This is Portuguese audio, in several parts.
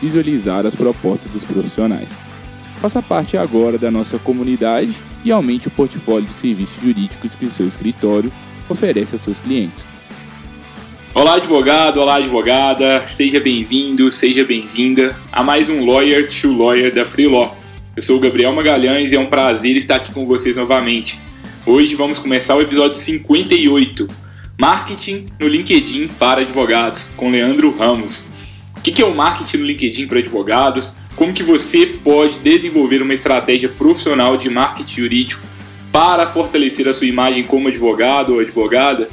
visualizar as propostas dos profissionais. Faça parte agora da nossa comunidade e aumente o portfólio de serviços jurídicos que o seu escritório oferece aos seus clientes. Olá, advogado, olá, advogada, seja bem-vindo, seja bem-vinda a mais um Lawyer to Lawyer da Free Law. Eu sou o Gabriel Magalhães e é um prazer estar aqui com vocês novamente. Hoje vamos começar o episódio 58, Marketing no LinkedIn para advogados, com Leandro Ramos. O que é o marketing no LinkedIn para advogados? Como que você pode desenvolver uma estratégia profissional de marketing jurídico para fortalecer a sua imagem como advogado ou advogada?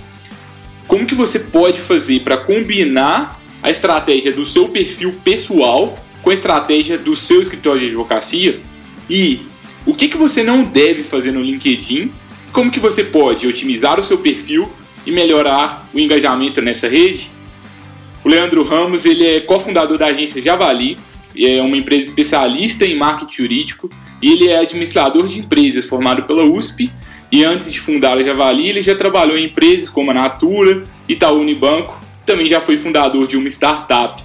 Como que você pode fazer para combinar a estratégia do seu perfil pessoal com a estratégia do seu escritório de advocacia? E o que, que você não deve fazer no LinkedIn como que você pode otimizar o seu perfil e melhorar o engajamento nessa rede? O Leandro Ramos ele é cofundador da agência Javali, é uma empresa especialista em marketing jurídico e ele é administrador de empresas formado pela USP e antes de fundar a Javali ele já trabalhou em empresas como a Natura, Itaú Unibanco, também já foi fundador de uma startup.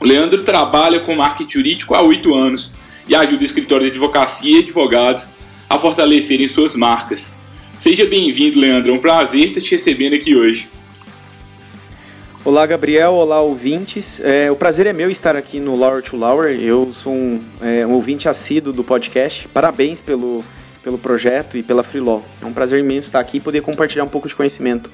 O Leandro trabalha com marketing jurídico há oito anos e ajuda escritórios de advocacia e advogados a fortalecerem suas marcas. Seja bem-vindo, Leandro. É um prazer estar te recebendo aqui hoje. Olá, Gabriel. Olá, ouvintes. É, o prazer é meu estar aqui no Lower to. Eu sou um, é, um ouvinte assíduo do podcast. Parabéns pelo, pelo projeto e pela Freelaw. É um prazer imenso estar aqui e poder compartilhar um pouco de conhecimento.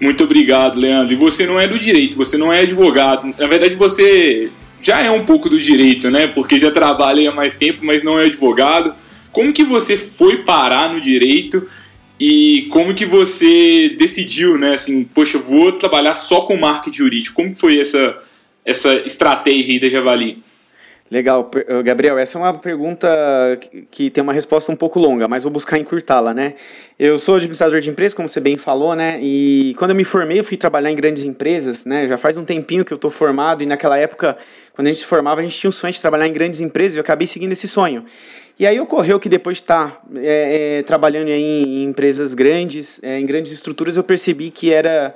Muito obrigado, Leandro. E você não é do direito, você não é advogado. Na verdade, você já é um pouco do direito, né? Porque já trabalha há mais tempo, mas não é advogado. Como que você foi parar no direito e como que você decidiu, né, assim, poxa, vou trabalhar só com marketing jurídico? Como que foi essa, essa estratégia aí da Javali? Legal, Gabriel, essa é uma pergunta que tem uma resposta um pouco longa, mas vou buscar encurtá-la, né? Eu sou administrador de empresas, como você bem falou, né? E quando eu me formei, eu fui trabalhar em grandes empresas, né? Já faz um tempinho que eu estou formado e naquela época, quando a gente se formava, a gente tinha um sonho de trabalhar em grandes empresas e eu acabei seguindo esse sonho. E aí ocorreu que depois de estar é, é, trabalhando em, em, empresas grandes, é, em grandes estruturas, eu percebi que era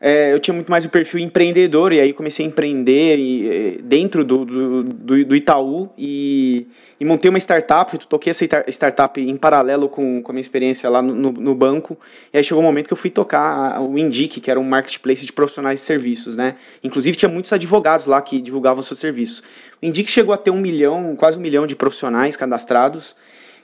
é, eu tinha muito mais o perfil empreendedor, e aí comecei a empreender e, é, dentro do, do, do, do Itaú e, e, montei uma startup, toquei essa startup em paralelo com, com a minha experiência lá no, no, banco, e aí chegou um momento que eu fui tocar o Indique, que era um marketplace de profissionais de serviços, né? Inclusive tinha muitos advogados lá que divulgavam seus serviços. O Indique chegou a ter um milhão, quase um milhão de profissionais cadastrados,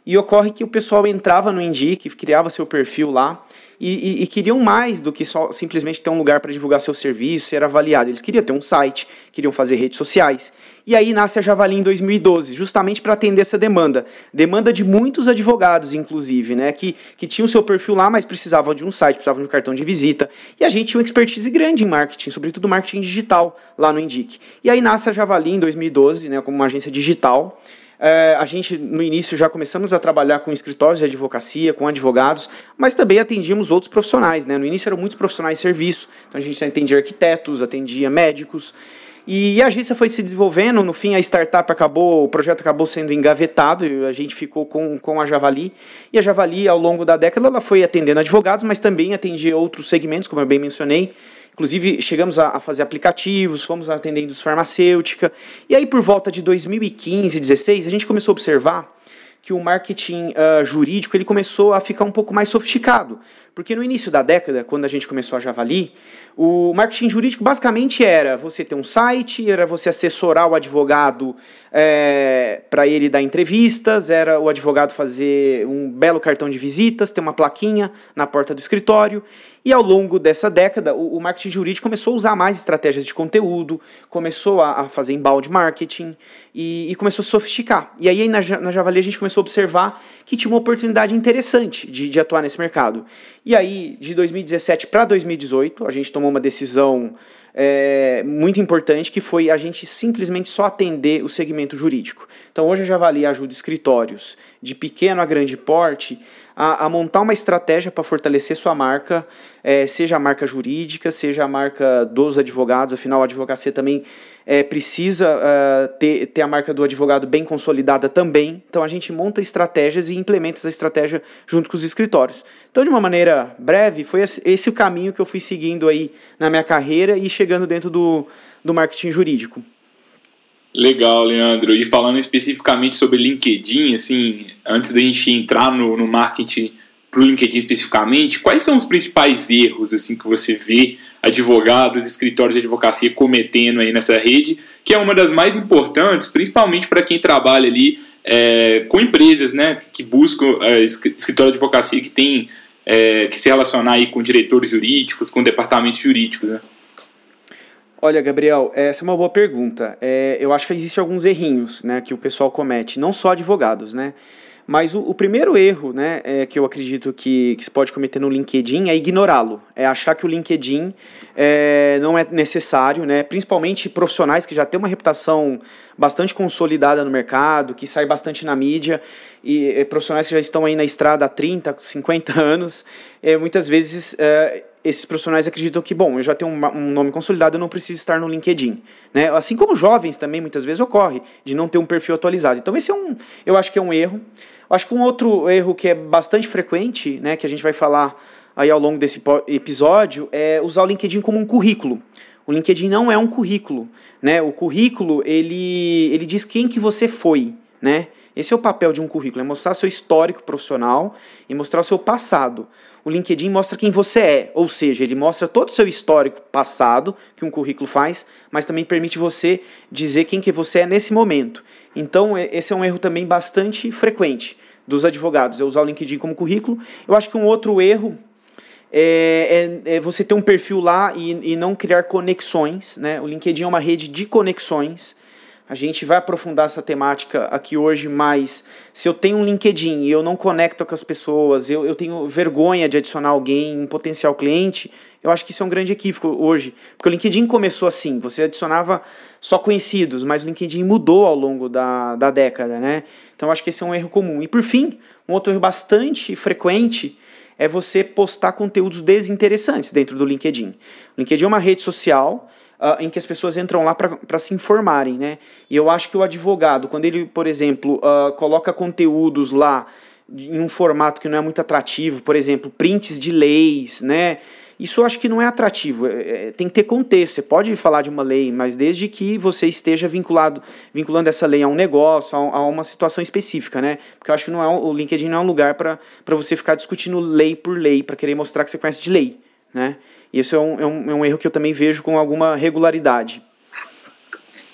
e ocorre que o pessoal entrava no Indique, criava seu perfil lá, e, e, e, queriam mais do que só simplesmente ter um lugar para divulgar seu serviço, ser avaliado. Eles queriam ter um site, queriam fazer redes sociais. E aí nasce a Javali em 2012, justamente para atender essa demanda. Demanda de muitos advogados, inclusive, né? Que, que tinham seu perfil lá, mas precisavam de um site, precisavam de um cartão de visita. E a gente tinha uma expertise grande em marketing, sobretudo marketing digital lá no Indique. E aí nasce a Javali em 2012, né, como uma agência digital. É, a gente, no início, já começamos a trabalhar com escritórios de advocacia, com advogados, mas também atendíamos outros profissionais. Né? No início eram muitos profissionais de serviço, então a gente atendia arquitetos, atendia médicos. E a agência foi se desenvolvendo, no fim a startup acabou, o projeto acabou sendo engavetado, e a gente ficou com, com a Javali. E a Javali, ao longo da década, ela foi atendendo advogados, mas também atendia outros segmentos, como eu bem mencionei, Inclusive, chegamos a, a fazer aplicativos, fomos atendendo indústria farmacêutica. E aí, por volta de 2015, 2016, a gente começou a observar que o marketing uh, jurídico ele começou a ficar um pouco mais sofisticado. Porque no início da década, quando a gente começou a Javali, o marketing jurídico basicamente era você ter um site, era você assessorar o advogado é, para ele dar entrevistas, era o advogado fazer um belo cartão de visitas, ter uma plaquinha na porta do escritório. E ao longo dessa década, o, o marketing jurídico começou a usar mais estratégias de conteúdo, começou a, a fazer embalde marketing e, e, começou a sofisticar. E aí na, na Javali a gente começou a observar que tinha uma oportunidade interessante de, de atuar nesse mercado. E aí, de 2017 para 2018, a gente tomou uma decisão é, muito importante, que foi a gente simplesmente só atender o segmento jurídico. Então hoje a Javali ajuda escritórios de pequeno a grande porte a, a montar uma estratégia para fortalecer sua marca, é, seja a marca jurídica, seja a marca dos advogados, afinal a advocacia também é, precisa uh, ter, ter a marca do advogado bem consolidada também. Então a gente monta estratégias e implementa essa estratégia junto com os escritórios. Então, de uma maneira breve, foi esse o caminho que eu fui seguindo aí na minha carreira e chegando dentro do, do marketing jurídico. Legal, Leandro. E falando especificamente sobre LinkedIn, assim, antes da gente entrar no, no marketing para o LinkedIn especificamente, quais são os principais erros assim que você vê advogados, escritórios de advocacia cometendo aí nessa rede, que é uma das mais importantes, principalmente para quem trabalha ali é, com empresas, né, que buscam é, escritório de advocacia que tem é, que se relacionar aí com diretores jurídicos, com departamentos jurídicos, né? Olha, Gabriel, essa é uma boa pergunta. É, eu acho que existem alguns errinhos né, que o pessoal comete, não só advogados, né? Mas o, o primeiro erro né, é, que eu acredito que, que se pode cometer no LinkedIn é ignorá-lo. É achar que o LinkedIn é, não é necessário, né? principalmente profissionais que já têm uma reputação bastante consolidada no mercado, que sai bastante na mídia, e, profissionais que já estão aí na estrada há 30, 50 anos, é, muitas vezes é, esses profissionais acreditam que, bom, eu já tenho um, um, nome consolidado, eu não preciso estar no LinkedIn. Né? Assim como jovens também, muitas vezes, ocorre de não ter um perfil atualizado. Então, esse é um, eu acho que é um erro. Eu acho que um outro erro que é bastante frequente, né, que a gente vai falar aí ao longo desse episódio, é usar o LinkedIn como um currículo. O LinkedIn não é um currículo, né? O currículo, ele, ele diz quem que você foi, né? Esse é o papel de um currículo, é mostrar seu histórico profissional e mostrar o seu passado o LinkedIn mostra quem você é, ou seja, ele mostra todo o seu histórico passado que um currículo faz, mas também permite você dizer quem que você é nesse momento. Então, esse é um erro também bastante frequente dos advogados, é usar o LinkedIn como currículo. Eu acho que um outro erro é, é, é você ter um perfil lá e, e não criar conexões. Né? O LinkedIn é uma rede de conexões. A gente vai aprofundar essa temática aqui hoje, mas se eu tenho um LinkedIn e eu não conecto com as pessoas, eu, eu tenho vergonha de adicionar alguém, um potencial cliente, eu acho que isso é um grande equívoco hoje. Porque o LinkedIn começou assim, você adicionava só conhecidos, mas o LinkedIn mudou ao longo da, da década, né? Então eu acho que esse é um erro comum. E por fim, um outro erro bastante frequente é você postar conteúdos desinteressantes dentro do LinkedIn. O LinkedIn é uma rede social uh, em que as pessoas entram lá para se informarem, né? E eu acho que o advogado, quando ele, por exemplo, uh, coloca conteúdos lá em um formato que não é muito atrativo, por exemplo, prints de leis, né? Isso eu acho que não é atrativo. É, é, tem que ter contexto. Você pode falar de uma lei, mas desde que você esteja vinculado, vinculando essa lei a um negócio, a, a uma situação específica, né? Porque eu acho que não é, o LinkedIn não é um lugar para você ficar discutindo lei por lei, para querer mostrar que você conhece de lei, né? Isso é um, é, um, é um erro que eu também vejo com alguma regularidade.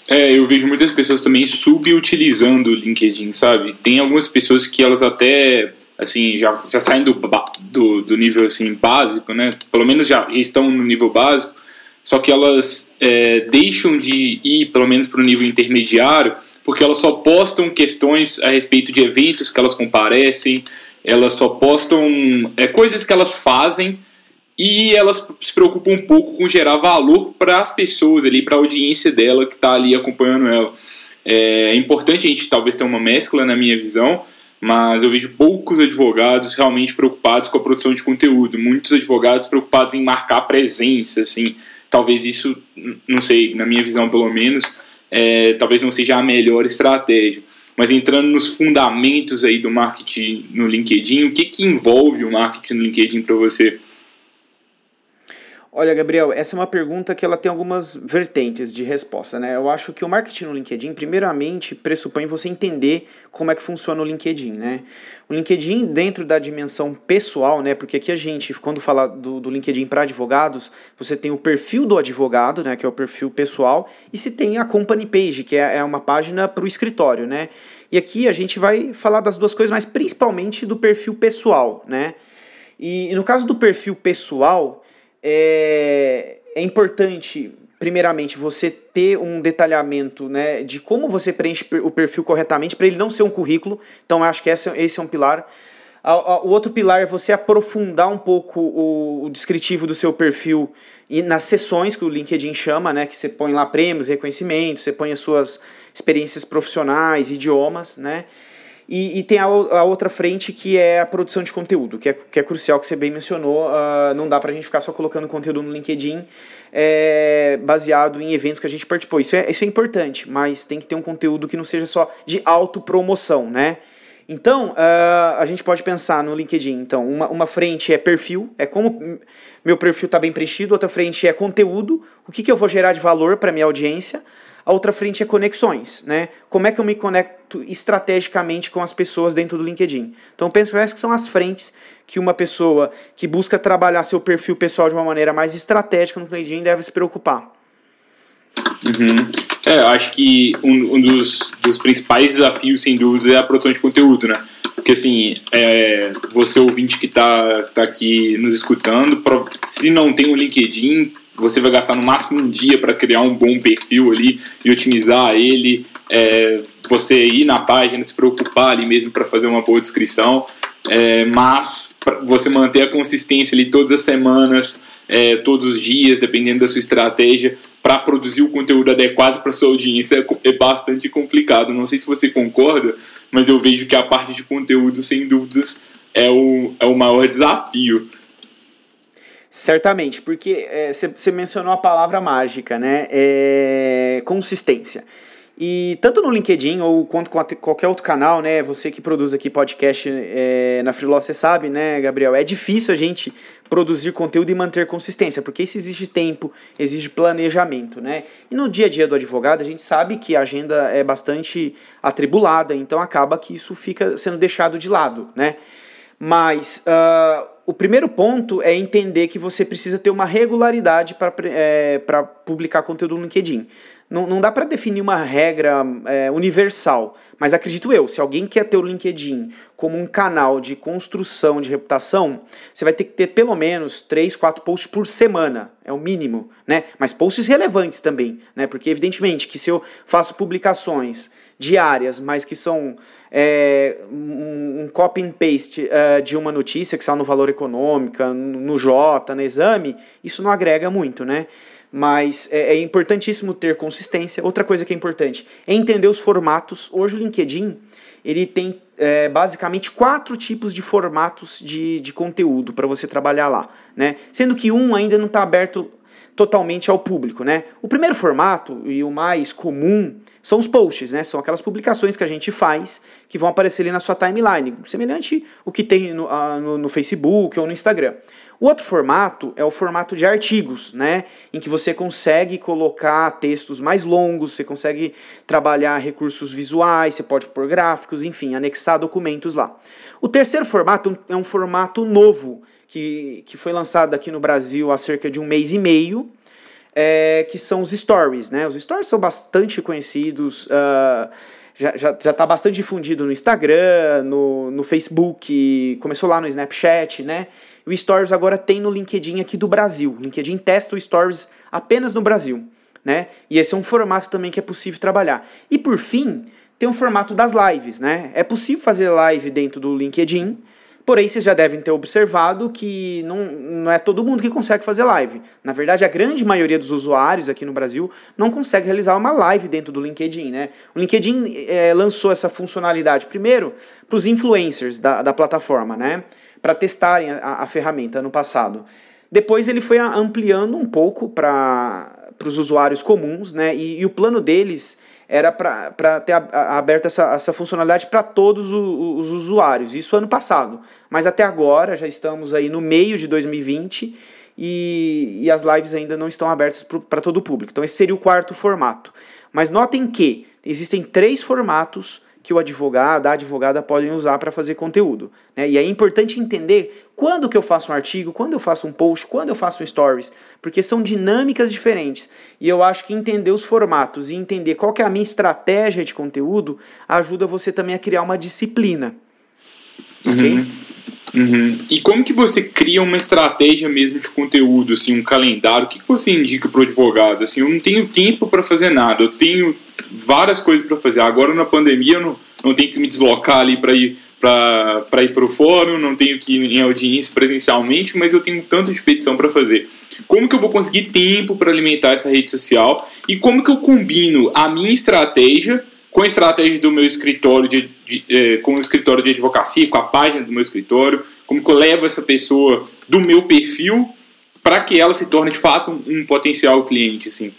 É, eu vejo muitas pessoas também subutilizando o LinkedIn, sabe? Tem algumas pessoas que elas até, assim, já, já saem do, do, do nível, assim, básico, né? Pelo menos já estão no nível básico, só que elas é, deixam de ir, pelo menos, para o nível intermediário, porque elas só postam questões a respeito de eventos que elas comparecem, elas só postam é, coisas que elas fazem e elas se preocupam um pouco com gerar valor para as pessoas ali, para a audiência dela que está ali acompanhando ela. É importante a gente talvez ter uma mescla na minha visão, mas eu vejo poucos advogados realmente preocupados com a produção de conteúdo, muitos advogados preocupados em marcar presença, assim, talvez isso, não sei, na minha visão pelo menos, é, talvez não seja a melhor estratégia. Mas entrando nos fundamentos aí do marketing no LinkedIn, o que, que envolve o marketing no LinkedIn para você? Olha, Gabriel, essa é uma pergunta que ela tem algumas vertentes de resposta, né? Eu acho que o marketing no LinkedIn, primeiramente, pressupõe você entender como é que funciona o LinkedIn, né? O LinkedIn, dentro da dimensão pessoal, né? Porque aqui a gente, quando fala do, do LinkedIn para advogados, você tem o perfil do advogado, né? Que é o perfil pessoal, e se tem a company page, que é, é uma página para o escritório, né? E aqui a gente vai falar das duas coisas, mas principalmente do perfil pessoal, né? E, e no caso do perfil pessoal, é, é importante, primeiramente, você ter um detalhamento né, de como você preenche o perfil corretamente para ele não ser um currículo. Então, acho que esse, esse é um pilar. O outro pilar é você aprofundar um pouco o, descritivo do seu perfil e nas sessões que o LinkedIn chama, né, que você põe lá prêmios, reconhecimentos, você põe as suas experiências profissionais, idiomas, né? E, e tem a, a, outra frente que é a produção de conteúdo, que é, que é crucial, que você bem mencionou. Uh, não dá para a gente ficar só colocando conteúdo no LinkedIn é, baseado em eventos que a gente participou. Isso é, isso é importante, mas tem que ter um conteúdo que não seja só de autopromoção, né? Então, uh, a gente pode pensar no LinkedIn. Então, uma, uma frente é perfil, é como meu perfil está bem preenchido, outra frente é conteúdo, o que, que eu vou gerar de valor para minha audiência. A outra frente é conexões, né? Como é que eu me conecto estrategicamente com as pessoas dentro do LinkedIn? Então, penso que são as frentes que uma pessoa que busca trabalhar seu perfil pessoal de uma maneira mais estratégica no LinkedIn deve se preocupar. Uhum. É, acho que um, um dos, dos, principais desafios, sem dúvida, é a produção de conteúdo, né? Porque, assim, é, você ouvinte que está tá aqui nos escutando, se não tem o LinkedIn, você vai gastar no máximo um dia para criar um bom perfil ali e otimizar ele. É, você ir na página, se preocupar ali mesmo para fazer uma boa descrição, é, mas você manter a consistência ali todas as semanas, é, todos os dias, dependendo da sua estratégia, para produzir o conteúdo adequado para sua audiência é, é bastante complicado. Não sei se você concorda, mas eu vejo que a parte de conteúdo, sem dúvidas, é o, é o maior desafio. Certamente, porque você é, mencionou a palavra mágica, né? É, consistência. E tanto no LinkedIn ou quanto com qualquer outro canal, né? Você que produz aqui podcast é, na Freelance, você sabe, né, Gabriel? É difícil a gente produzir conteúdo e manter consistência, porque isso exige tempo, exige planejamento, né? E no dia a dia do advogado, a gente sabe que a agenda é bastante atribulada, então acaba que isso fica sendo deixado de lado, né? Mas uh, o primeiro ponto é entender que você precisa ter uma regularidade para é, publicar conteúdo no LinkedIn. Não, não dá para definir uma regra é, universal, mas acredito eu, se alguém quer ter o LinkedIn como um canal de construção de reputação, você vai ter que ter pelo menos 3, 4 posts por semana, é o mínimo, né? Mas posts relevantes também, né? Porque evidentemente que se eu faço publicações diárias, mas que são é, um, um, copy and paste uh, de uma notícia que está no Valor Econômica, no, J, no Exame, isso não agrega muito, né? Mas é, é, importantíssimo ter consistência. Outra coisa que é importante é entender os formatos. Hoje o LinkedIn ele tem é, basicamente quatro tipos de formatos de, de conteúdo para você trabalhar lá, né? Sendo que um ainda não está aberto totalmente ao público, né? O primeiro formato e o mais comum são os posts, né? São aquelas publicações que a gente faz que vão aparecer ali na sua timeline, semelhante o que tem no, uh, no, no Facebook ou no Instagram. O outro formato é o formato de artigos, né? Em que você consegue colocar textos mais longos, você consegue trabalhar recursos visuais, você pode pôr gráficos, enfim, anexar documentos lá. O terceiro formato é um formato novo, que, que foi lançado aqui no Brasil há cerca de um mês e meio, é, que são os stories, né? Os stories são bastante conhecidos, uh, já já, já tá bastante difundido no Instagram, no, no Facebook, começou lá no Snapchat, né? O Stories agora tem no LinkedIn aqui do Brasil. O LinkedIn testa o Stories apenas no Brasil, né? E esse é um formato também que é possível trabalhar. E por fim, tem o formato das lives, né? É possível fazer live dentro do LinkedIn, Porém, vocês já devem ter observado que não, não é todo mundo que consegue fazer live. Na verdade, a grande maioria dos usuários aqui no Brasil não consegue realizar uma live dentro do LinkedIn. Né? O LinkedIn é, lançou essa funcionalidade primeiro para os influencers da, da plataforma, né? para testarem a, a ferramenta no passado. Depois ele foi ampliando um pouco para os usuários comuns, né? E, e, o plano deles era para ter aberto essa, essa funcionalidade para todos os, os usuários, isso ano passado. Mas até agora, já estamos aí no meio de 2020 e, e as lives ainda não estão abertas para todo o público. Então esse seria o quarto formato. Mas notem que existem três formatos que o advogado, a advogada podem usar para fazer conteúdo. Né? E é importante entender quando que eu faço um artigo, quando eu faço um post, quando eu faço um stories, porque são dinâmicas diferentes. E eu acho que entender os formatos e entender qual que é a minha estratégia de conteúdo ajuda você também a criar uma disciplina. Uhum. Ok? Uhum. E como que você cria uma estratégia mesmo de conteúdo, assim, um calendário? O que, que você indica para o advogado? Assim, eu não tenho tempo para fazer nada, eu tenho várias coisas para fazer. Agora na pandemia eu não, não tenho que me deslocar ali para ir para ir para o fórum, não tenho que ir em audiência presencialmente, mas eu tenho tanto de petição para fazer. Como que eu vou conseguir tempo para alimentar essa rede social e como que eu combino a minha estratégia com estratégia do meu escritório de, de eh, com o escritório de advocacia, com a página do meu escritório, como que eu levo essa pessoa do meu perfil para que ela se torne de fato um, um potencial cliente, assim.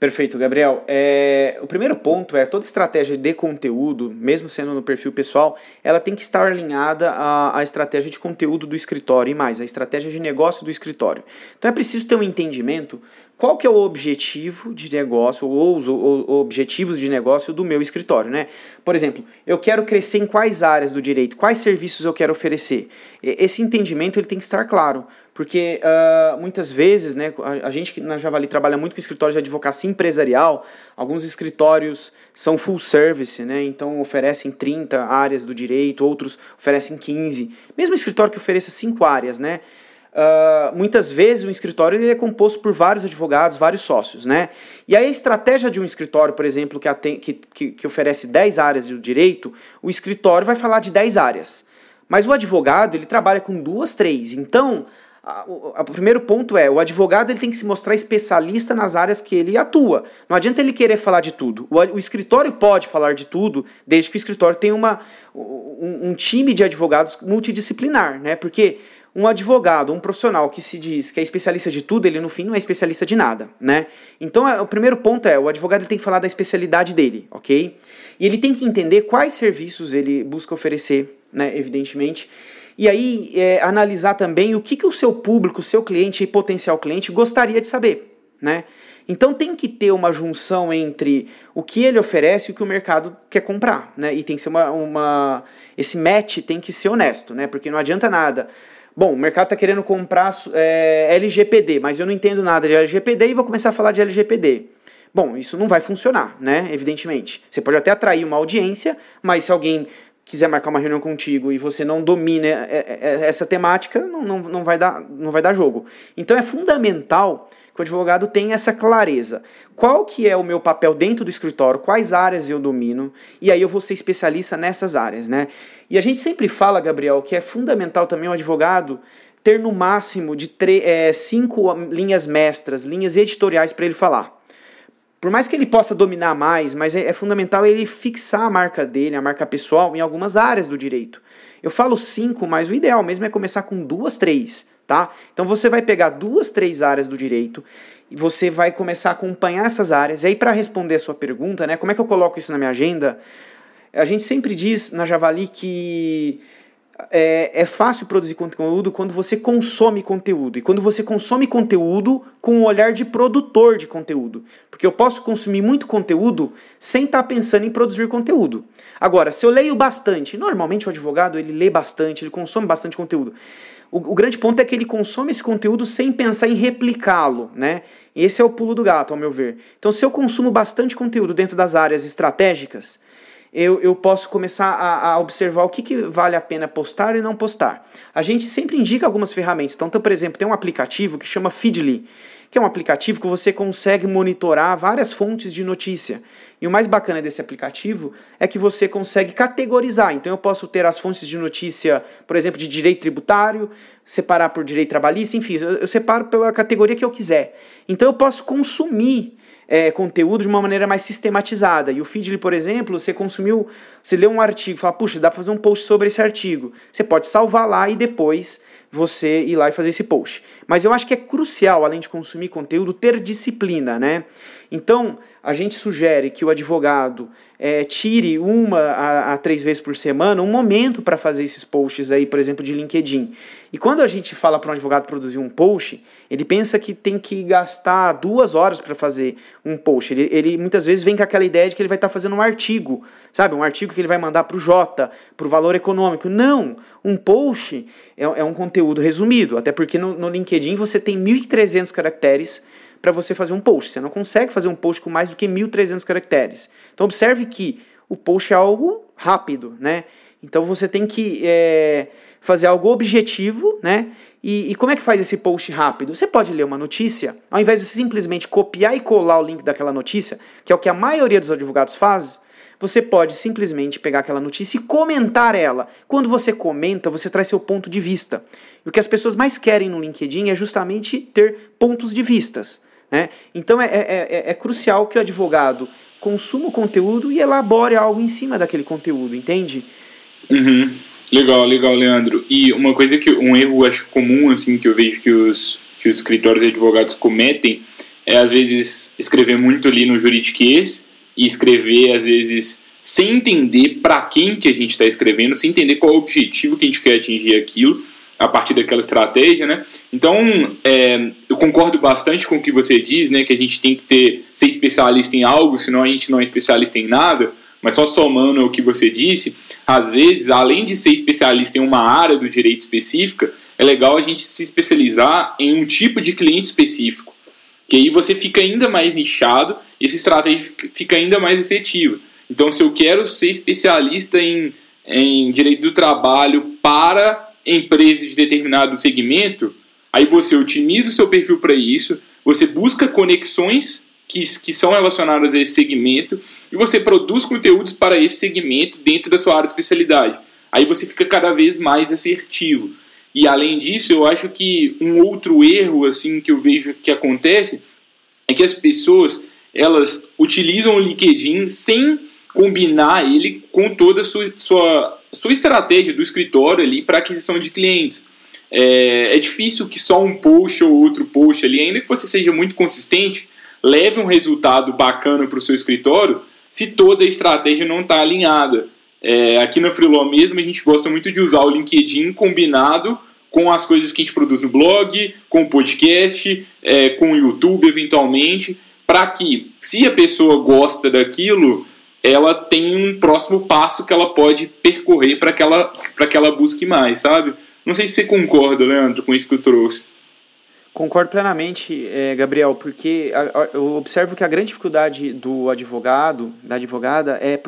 Perfeito, Gabriel. É, o primeiro ponto é toda estratégia de conteúdo, mesmo sendo no perfil pessoal, ela tem que estar alinhada à, à estratégia de conteúdo do escritório e mais, a estratégia de negócio do escritório. Então é preciso ter um entendimento qual que é o objetivo de negócio ou os objetivos de negócio do meu escritório, né? Por exemplo, eu quero crescer em quais áreas do direito, quais serviços eu quero oferecer. Esse entendimento ele tem que estar claro, porque uh, muitas vezes, né, a, gente na Javali trabalha muito com escritórios de advocacia empresarial, alguns escritórios são full service, né, então oferecem 30 áreas do direito, outros oferecem 15. Mesmo escritório que ofereça 5 áreas, né, Uh, muitas vezes o escritório ele é composto por vários advogados, vários sócios, né? E aí a estratégia de um escritório, por exemplo, que, que, que, que oferece 10 áreas de direito, o escritório vai falar de 10 áreas. Mas o advogado, ele trabalha com duas, três. Então, o primeiro ponto é, o advogado ele tem que se mostrar especialista nas áreas que ele atua. Não adianta ele querer falar de tudo. O, o escritório pode falar de tudo, desde que o escritório tenha uma, um, um time de advogados multidisciplinar, né? Porque um advogado, um profissional que se diz que é especialista de tudo, ele no fim não é especialista de nada, né? Então, é, o primeiro ponto é, o advogado tem que falar da especialidade dele, ok? E ele tem que entender quais serviços ele busca oferecer, né, evidentemente. E aí, é, analisar também o que, que o seu público, o seu cliente e potencial cliente gostaria de saber, né? Então tem que ter uma junção entre o que ele oferece e o que o mercado quer comprar, né? E tem que ser uma, uma esse match tem que ser honesto, né? Porque não adianta nada Bom, o mercado está querendo comprar é, LGPD, mas eu não entendo nada de LGPD e vou começar a falar de LGPD. Bom, isso não vai funcionar, né? Evidentemente. Você pode até atrair uma audiência, mas se alguém quiser marcar uma reunião contigo e você não domina é, é, é, essa temática, não, não, não, vai dar, não vai dar jogo. Então é fundamental que o advogado tenha essa clareza. Qual que é o meu papel dentro do escritório, quais áreas eu domino, e aí eu vou ser especialista nessas áreas, né? E a gente sempre fala, Gabriel, que é fundamental também o advogado ter no máximo de é, cinco linhas mestras, linhas editoriais para ele falar. Por mais que ele possa dominar mais, mas é, é, fundamental ele fixar a marca dele, a marca pessoal, em algumas áreas do direito. Eu falo cinco, mas o ideal mesmo é começar com duas, três, tá? Então você vai pegar duas, três áreas do direito e você vai começar a acompanhar essas áreas. E aí, para responder a sua pergunta, né, como é que eu coloco isso na minha agenda? A gente sempre diz na Javali que é, é, fácil produzir conteúdo quando você consome conteúdo. E quando você consome conteúdo com um olhar de produtor de conteúdo. Porque eu posso consumir muito conteúdo sem estar tá pensando em produzir conteúdo. Agora, se eu leio bastante, normalmente o advogado ele lê bastante, ele consome bastante conteúdo. O, o grande ponto é que ele consome esse conteúdo sem pensar em replicá-lo, né? Esse é o pulo do gato, ao meu ver. Então, se eu consumo bastante conteúdo dentro das áreas estratégicas, eu, eu posso começar a, a, observar o que, que vale a pena postar e não postar. A gente sempre indica algumas ferramentas. Então, então, por exemplo, tem um aplicativo que chama Feedly, que é um aplicativo que você consegue monitorar várias fontes de notícia. E o mais bacana desse aplicativo é que você consegue categorizar. Então eu posso ter as fontes de notícia, por exemplo, de direito tributário, separar por direito trabalhista, enfim, eu separo pela categoria que eu quiser. Então eu posso consumir é, conteúdo de uma maneira mais sistematizada. E o Feedly, por exemplo, você consumiu, você leu um artigo, fala, puxa, dá para fazer um post sobre esse artigo. Você pode salvar lá e depois você ir lá e fazer esse post. Mas eu acho que é crucial, além de consumir conteúdo, ter disciplina, né? Então, a gente sugere que o advogado é, tire uma a, a, três vezes por semana um momento para fazer esses posts aí, por exemplo, de LinkedIn. E quando a gente fala para um advogado produzir um post, ele pensa que tem que gastar duas horas para fazer um post. Ele, ele, muitas vezes vem com aquela ideia de que ele vai estar tá fazendo um artigo, sabe? Um artigo que ele vai mandar para o Jota, para o valor econômico. Não! Um post é, é um conteúdo resumido, até porque no, no LinkedIn você tem 1.300 caracteres para você fazer um post. Você não consegue fazer um post com mais do que 1.300 caracteres. Então observe que o post é algo rápido, né? Então você tem que é, fazer algo objetivo, né? E, e, como é que faz esse post rápido? Você pode ler uma notícia, ao invés de simplesmente copiar e colar o link daquela notícia, que é o que a maioria dos advogados faz, você pode simplesmente pegar aquela notícia e comentar ela. Quando você comenta, você traz seu ponto de vista. E o que as pessoas mais querem no LinkedIn é justamente ter pontos de vistas. Né? Então é, é, é, é crucial que o advogado consuma o conteúdo e elabore algo em cima daquele conteúdo, entende? Uhum. Legal, legal, Leandro. E uma coisa que um erro acho comum assim que eu vejo que os que os escritórios e advogados cometem é às vezes escrever muito ali no juridiquês e escrever às vezes sem entender para quem que a gente está escrevendo, sem entender qual é o objetivo que a gente quer atingir aquilo a partir daquela estratégia, né? Então, é, eu concordo bastante com o que você diz, né? Que a gente tem que ter ser especialista em algo, senão a gente não é especialista em nada. Mas só somando o que você disse, às vezes, além de ser especialista em uma área do direito específica, é legal a gente se especializar em um tipo de cliente específico. Que aí você fica ainda mais nichado e essa estratégia fica ainda mais efetiva. Então, se eu quero ser especialista em, em direito do trabalho para empresas de determinado segmento, aí você otimiza o seu perfil para isso, você busca conexões que, que são relacionadas a esse segmento e você produz conteúdos para esse segmento dentro da sua área de especialidade. Aí você fica cada vez mais assertivo. E além disso, eu acho que um outro erro assim que eu vejo que acontece é que as pessoas elas utilizam o LinkedIn sem combinar ele com toda a sua, sua, sua estratégia do escritório ali para aquisição de clientes. É, é difícil que só um post ou outro post ali, ainda que você seja muito consistente, leve um resultado bacana para o seu escritório se toda a estratégia não está alinhada. É, aqui na Freeló mesmo, a gente gosta muito de usar o LinkedIn combinado com as coisas que a gente produz no blog, com o podcast, é, com o YouTube, eventualmente, para que, se a pessoa gosta daquilo, ela tem um próximo passo que ela pode percorrer para que, ela, que ela busque mais, sabe? Não sei se você concorda, Leandro, com isso que eu trouxe. Concordo plenamente, é, Gabriel, porque eu observo que a grande dificuldade do advogado, da advogada, é,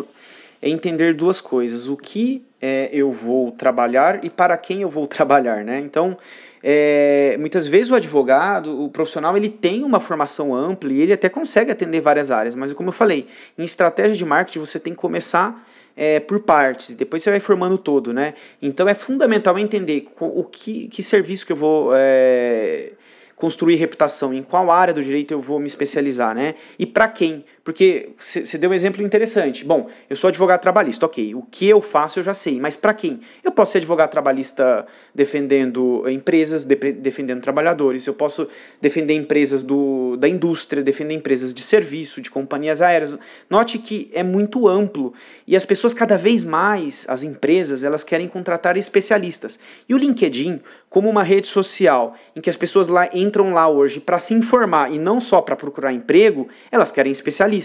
é entender duas coisas: o que é, eu vou trabalhar e para quem eu vou trabalhar, né? Então, é, muitas vezes o advogado, o profissional, ele tem uma formação ampla e ele até consegue atender várias áreas, mas como eu falei, em estratégia de marketing você tem que começar é, por partes, depois você vai formando todo, né? Então é fundamental entender o que, que serviço que eu vou é, construir reputação, em qual área do direito eu vou me especializar, né? E para quem? Porque você deu um exemplo interessante. Bom, eu sou advogado trabalhista, ok. O que eu faço eu já sei, mas para quem? Eu posso ser advogado trabalhista defendendo empresas, de, defendendo trabalhadores. Eu posso defender empresas do, da indústria, defender empresas de serviço, de companhias aéreas. Note que é muito amplo e as pessoas cada vez mais, as empresas, elas querem contratar especialistas. E o LinkedIn, como uma rede social em que as pessoas lá entram lá hoje para se informar e não só para procurar emprego, elas querem especialistas.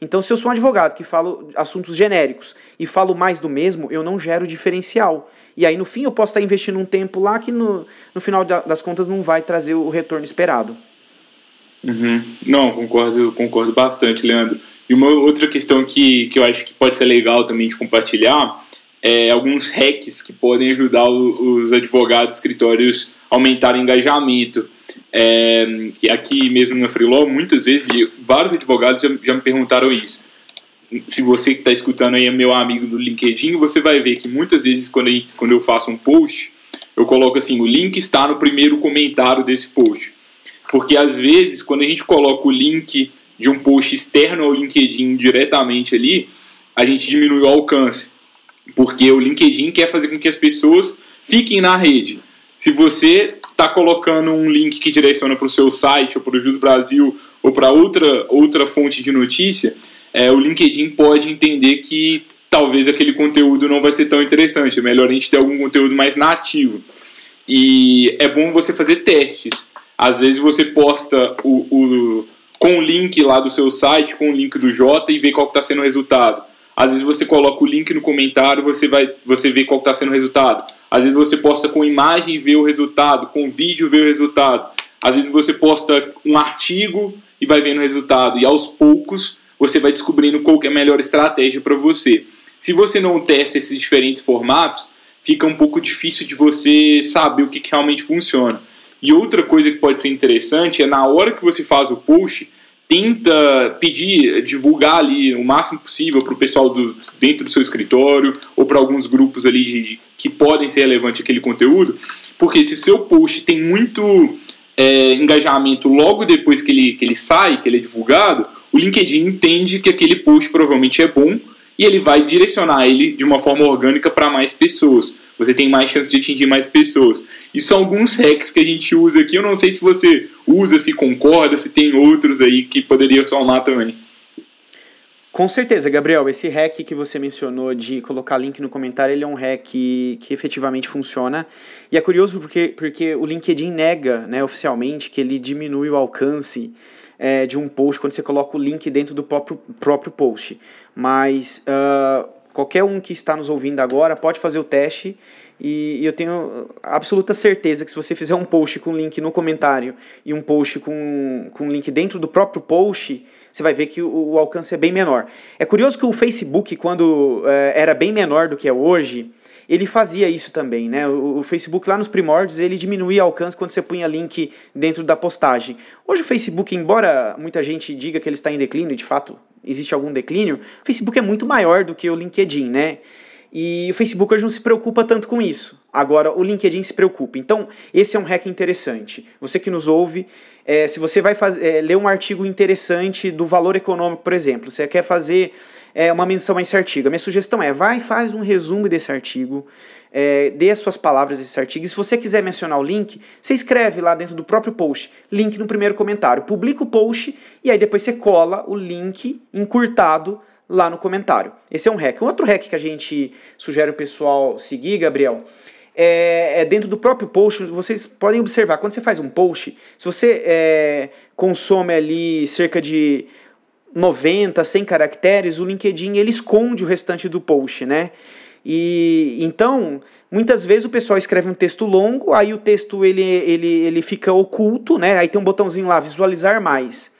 Então, se eu sou um advogado que falo assuntos genéricos e falo mais do mesmo, eu não gero diferencial. E aí, no fim, eu posso estar investindo um tempo lá que no, no final das contas não vai trazer o retorno esperado. Uhum. Não, concordo, concordo bastante, Leandro. E uma outra questão que, que eu acho que pode ser legal também de compartilhar é, alguns hacks que podem ajudar os advogados, escritórios a aumentar o engajamento. É, e aqui mesmo na Freelaw, muitas vezes, vários advogados já, já me perguntaram isso. Se você que está escutando aí é meu amigo do LinkedIn, você vai ver que muitas vezes quando, quando eu faço um post, eu coloco assim, o link está no primeiro comentário desse post. Porque às vezes, quando a gente coloca o link de um post externo ao LinkedIn diretamente ali, a gente diminui o alcance porque o LinkedIn quer fazer com que as pessoas fiquem na rede. Se você está colocando um link que direciona para o seu site, ou para o Jus Brasil, ou para outra, outra fonte de notícia, é, o LinkedIn pode entender que talvez aquele conteúdo não vai ser tão interessante. É melhor a gente ter algum conteúdo mais nativo. E é bom você fazer testes. Às vezes você posta o, o com o link lá do seu site, com o link do Jota e vê qual está sendo o resultado. Às vezes você coloca o link no comentário, você vai, você vê qual está sendo o resultado. Às vezes você posta com imagem e vê o resultado, com vídeo vê o resultado. Às vezes você posta um artigo e vai vendo o resultado. E aos poucos você vai descobrindo qual é a melhor estratégia para você. Se você não testa esses diferentes formatos, fica um pouco difícil de você saber o que, que realmente funciona. E outra coisa que pode ser interessante é na hora que você faz o post, tenta pedir, divulgar ali o máximo possível para o pessoal do, dentro do seu escritório ou para alguns grupos ali de, que podem ser relevantes aquele conteúdo, porque se o seu post tem muito é, engajamento logo depois que ele, que ele sai, que ele é divulgado, o LinkedIn entende que aquele post provavelmente é bom e ele vai direcionar ele de uma forma orgânica para mais pessoas você tem mais chance de atingir mais pessoas. E são alguns hacks que a gente usa aqui. Eu não sei se você usa, se concorda, se tem outros aí que poderia somar também. Com certeza, Gabriel. Esse hack que você mencionou de colocar link no comentário, ele é um hack que, que efetivamente funciona. E é curioso porque, porque o LinkedIn nega né, oficialmente que ele diminui o alcance é, de um post quando você coloca o link dentro do próprio, próprio post. Mas uh, Qualquer um que está nos ouvindo agora pode fazer o teste e, eu tenho absoluta certeza que se você fizer um post com link no comentário e um post com, com link dentro do próprio post, você vai ver que o, o alcance é bem menor. É curioso que o Facebook, quando é, era bem menor do que é hoje, ele fazia isso também, né? O, o, Facebook lá nos primórdios, ele diminuía alcance quando você punha link dentro da postagem. Hoje o Facebook, embora muita gente diga que ele está em declínio, de fato existe algum declínio, o Facebook é muito maior do que o LinkedIn, né? E o Facebook hoje não se preocupa tanto com isso. Agora, o LinkedIn se preocupa. Então, esse é um hack interessante. Você que nos ouve, é, se você vai fazer, é, ler um artigo interessante do valor econômico, por exemplo, você quer fazer é, uma menção a esse artigo. A minha sugestão é, vai faz um resumo desse artigo, é, dê as suas palavras desse artigo. E se você quiser mencionar o link, você escreve lá dentro do próprio post, link no primeiro comentário. Publica o post e aí depois você cola o link encurtado lá no comentário. Esse é um hack. Um outro hack que a gente sugere o pessoal seguir, Gabriel, é, é, dentro do próprio post, vocês podem observar, quando você faz um post, se você é, consome ali cerca de 90, 100 caracteres, o LinkedIn ele esconde o restante do post, né? E então, muitas vezes o pessoal escreve um texto longo, aí o texto ele, ele, ele fica oculto, né? Aí tem um botãozinho lá, visualizar mais.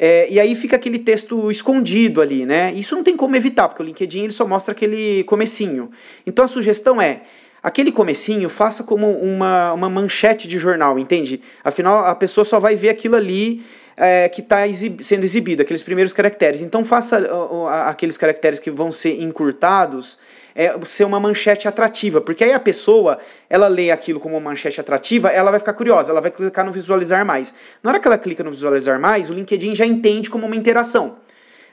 É, e aí fica aquele texto escondido ali, né? Isso não tem como evitar, porque o LinkedIn ele só mostra aquele comecinho. Então a sugestão é, aquele comecinho faça como uma, uma manchete de jornal, entende? Afinal, a pessoa só vai ver aquilo ali é, que está exib sendo exibido, aqueles primeiros caracteres. Então faça uh, uh, aqueles caracteres que vão ser encurtados é, ser uma manchete atrativa, porque aí a pessoa, ela lê aquilo como uma manchete atrativa, ela vai ficar curiosa, ela vai clicar no visualizar mais. Na hora que ela clica no visualizar mais, o LinkedIn já entende como uma interação.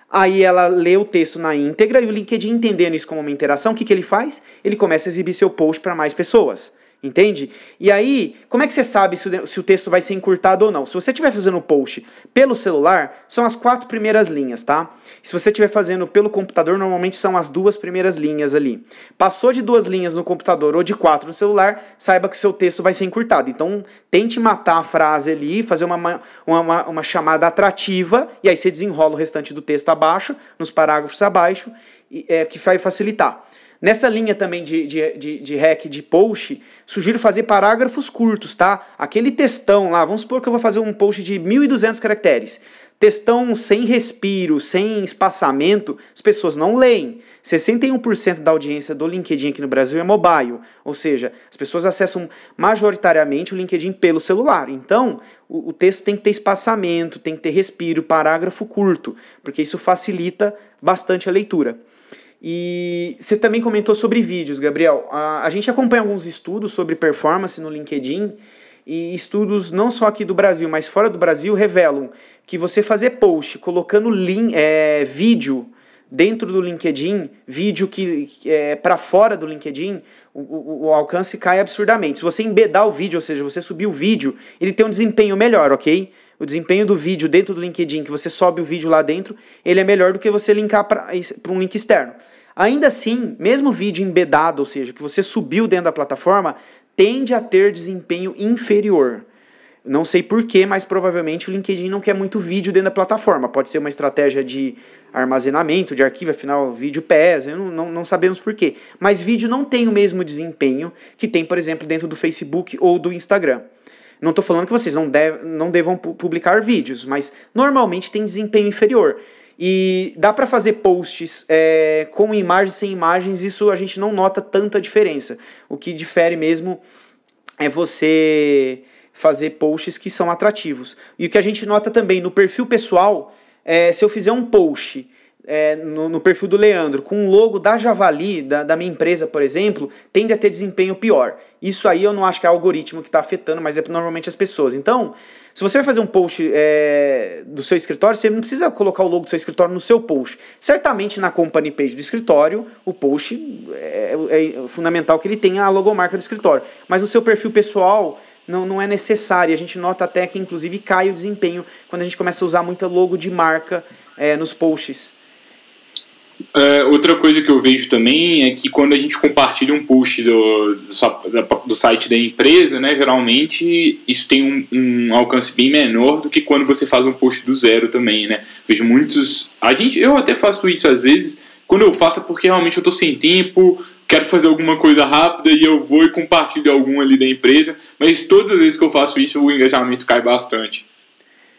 Aí ela lê o texto na íntegra e o LinkedIn entendendo isso como uma interação, o que, que ele faz? Ele começa a exibir seu post para mais pessoas. Entende? E aí, como é que você sabe se o, texto vai ser encurtado ou não? Se você estiver fazendo o post pelo celular, são as quatro primeiras linhas, tá? Se você estiver fazendo pelo computador, normalmente são as duas primeiras linhas ali. Passou de duas linhas no computador ou de quatro no celular, saiba que o seu texto vai ser encurtado. Então, tente matar a frase ali, fazer uma, uma, uma chamada atrativa, e aí você desenrola o restante do texto abaixo, nos parágrafos abaixo, é, que vai facilitar. Nessa linha também de, de, de, de hack de post, sugiro fazer parágrafos curtos, tá? Aquele textão lá, vamos supor que eu vou fazer um post de 1.200 caracteres. Textão sem respiro, sem espaçamento, as pessoas não leem. 61% da audiência do LinkedIn aqui no Brasil é mobile, ou seja, as pessoas acessam majoritariamente o LinkedIn pelo celular. Então, o, o texto tem que ter espaçamento, tem que ter respiro, parágrafo curto, porque isso facilita bastante a leitura. E você também comentou sobre vídeos, Gabriel. A, a gente acompanha alguns estudos sobre performance no LinkedIn e estudos não só aqui do Brasil, mas fora do Brasil revelam que você fazer post colocando link, é, vídeo dentro do LinkedIn, vídeo que, é para fora do LinkedIn, o, o, o, alcance cai absurdamente. Se você embedar o vídeo, ou seja, você subir o vídeo, ele tem um desempenho melhor, ok? O desempenho do vídeo dentro do LinkedIn, que você sobe o vídeo lá dentro, ele é melhor do que você linkar para um link externo. Ainda assim, mesmo vídeo embedado, ou seja, que você subiu dentro da plataforma, tende a ter desempenho inferior. Não sei porquê, mas provavelmente o LinkedIn não quer muito vídeo dentro da plataforma. Pode ser uma estratégia de armazenamento de arquivo, afinal, vídeo pesa, não, não, não sabemos porquê. Mas vídeo não tem o mesmo desempenho que tem, por exemplo, dentro do Facebook ou do Instagram. Não estou falando que vocês não, deve, não devam publicar vídeos, mas normalmente tem desempenho inferior. E dá para fazer posts é, com imagens sem imagens, isso a gente não nota tanta diferença. O que difere mesmo é você fazer posts que são atrativos. E o que a gente nota também no perfil pessoal, é, se eu fizer um post é, no, no, perfil do Leandro com um logo da Javali, da, da, minha empresa, por exemplo, tende a ter desempenho pior. Isso aí eu não acho que é algoritmo que está afetando, mas é normalmente as pessoas. Então, se você vai fazer um post é, do seu escritório, você não precisa colocar o logo do seu escritório no seu post. Certamente na company page do escritório, o post é, é fundamental que ele tenha a logomarca do escritório. Mas no seu perfil pessoal, não, não é necessário. A gente nota até que, inclusive, cai o desempenho quando a gente começa a usar muita logo de marca é, nos posts. É, outra coisa que eu vejo também é que quando a gente compartilha um post do, do, do site da empresa, né, geralmente isso tem um, um, alcance bem menor do que quando você faz um post do zero também, né? Vejo muitos. A gente, eu até faço isso às vezes. Quando eu faço é porque realmente eu estou sem tempo, quero fazer alguma coisa rápida e eu vou e compartilho algum ali da empresa, mas todas as vezes que eu faço isso o engajamento cai bastante.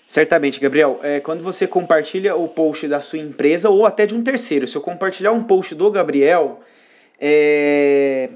Certamente, Gabriel. É, quando você compartilha o post da sua empresa ou até de um terceiro, se eu compartilhar um post do Gabriel, é,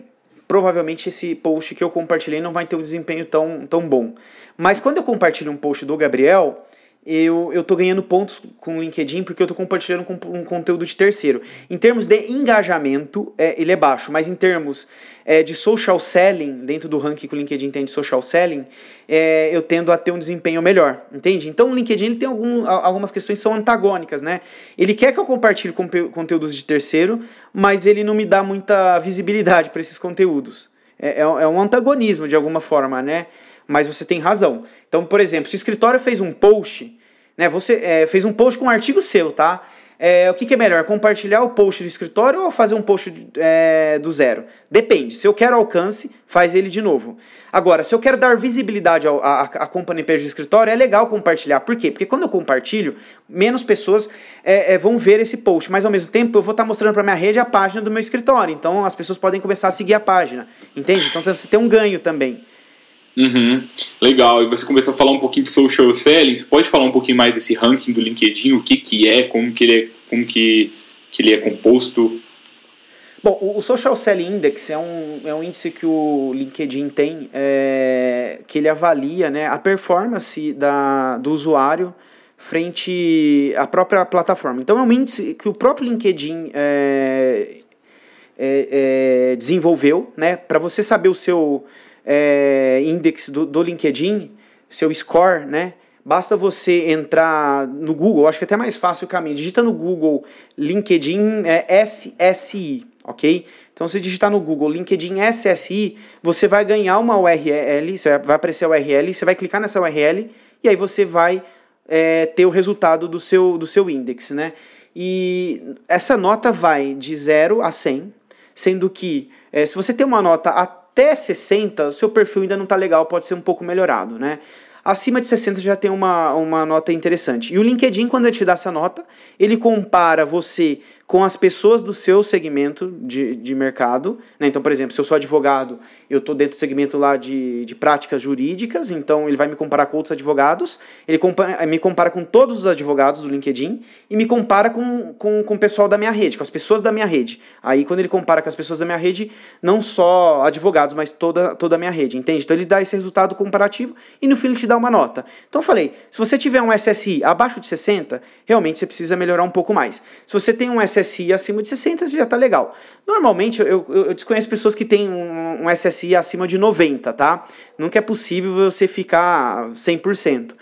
provavelmente esse post que eu compartilhei não vai ter um desempenho tão, tão bom. Mas quando eu compartilho um post do Gabriel, eu, eu tô ganhando pontos com o LinkedIn porque eu tô compartilhando com um conteúdo de terceiro. Em termos de engajamento, é, ele é baixo, mas em termos é, de social selling, dentro do ranking que o LinkedIn tem de social selling, é, eu tendo a ter um desempenho melhor, entende? Então o LinkedIn ele tem algum, algumas questões que são antagônicas, né? Ele quer que eu compartilhe com, conteúdos de terceiro, mas ele não me dá muita visibilidade para esses conteúdos. É, é, é um antagonismo de alguma forma, né? mas você tem razão. Então, por exemplo, se o escritório fez um post, né, você é, fez um post com um artigo seu, tá? É, o que, que, é melhor, compartilhar o post do escritório ou fazer um post é, do zero? Depende. Se eu quero alcance, faz ele de novo. Agora, se eu quero dar visibilidade ao, a, a company page do escritório, é legal compartilhar. Por quê? Porque quando eu compartilho, menos pessoas é, é, vão ver esse post. Mas ao mesmo tempo, eu vou estar mostrando para minha rede a página do meu escritório. Então, as pessoas podem começar a seguir a página. Entende? Então, você tem um ganho também. Uhum, legal. E você começou a falar um pouquinho de social selling. Você pode falar um pouquinho mais desse ranking do LinkedIn? O que, que é? Como que ele é, como que, que ele é composto? Bom, o Social Selling Index é um, é um índice que o LinkedIn tem, é, que ele avalia né, a performance da, do usuário frente à própria plataforma. Então, é um índice que o próprio LinkedIn é, é, é desenvolveu né, para você saber o seu é, index do, do LinkedIn, seu score, né? Basta você entrar no Google, acho que é até mais fácil o caminho. Digita no Google LinkedIn é SSI, ok? Então, se digitar no Google LinkedIn SSI, você vai ganhar uma URL, vai aparecer a URL, você vai clicar nessa URL e aí você vai é, ter o resultado do seu, do seu index, né? E essa nota vai de 0 a 100, sendo que é, se você tem uma nota até 60, o seu perfil ainda não está legal, pode ser um pouco melhorado, né? Acima de 60 já tem uma, uma nota interessante. E o LinkedIn, quando ele te dá essa nota, ele compara você com as pessoas do seu segmento de, de mercado. Né? Então, por exemplo, se eu sou advogado, eu estou dentro do segmento lá de, de práticas jurídicas, então ele vai me comparar com outros advogados, ele compara, me compara com todos os advogados do LinkedIn e me compara com, com, com o pessoal da minha rede, com as pessoas da minha rede. Aí, quando ele compara com as pessoas da minha rede, não só advogados, mas toda, toda a minha rede, entende? Então, ele dá esse resultado comparativo e no fim ele te dá uma nota. Então, eu falei, se você tiver um SSI abaixo de 60, realmente você precisa melhorar um pouco mais. Se você tem um SSI SSI acima de 60 já está legal. Normalmente eu, eu, eu, desconheço pessoas que têm um, um SSI acima de 90, tá? Nunca é possível você ficar 100%.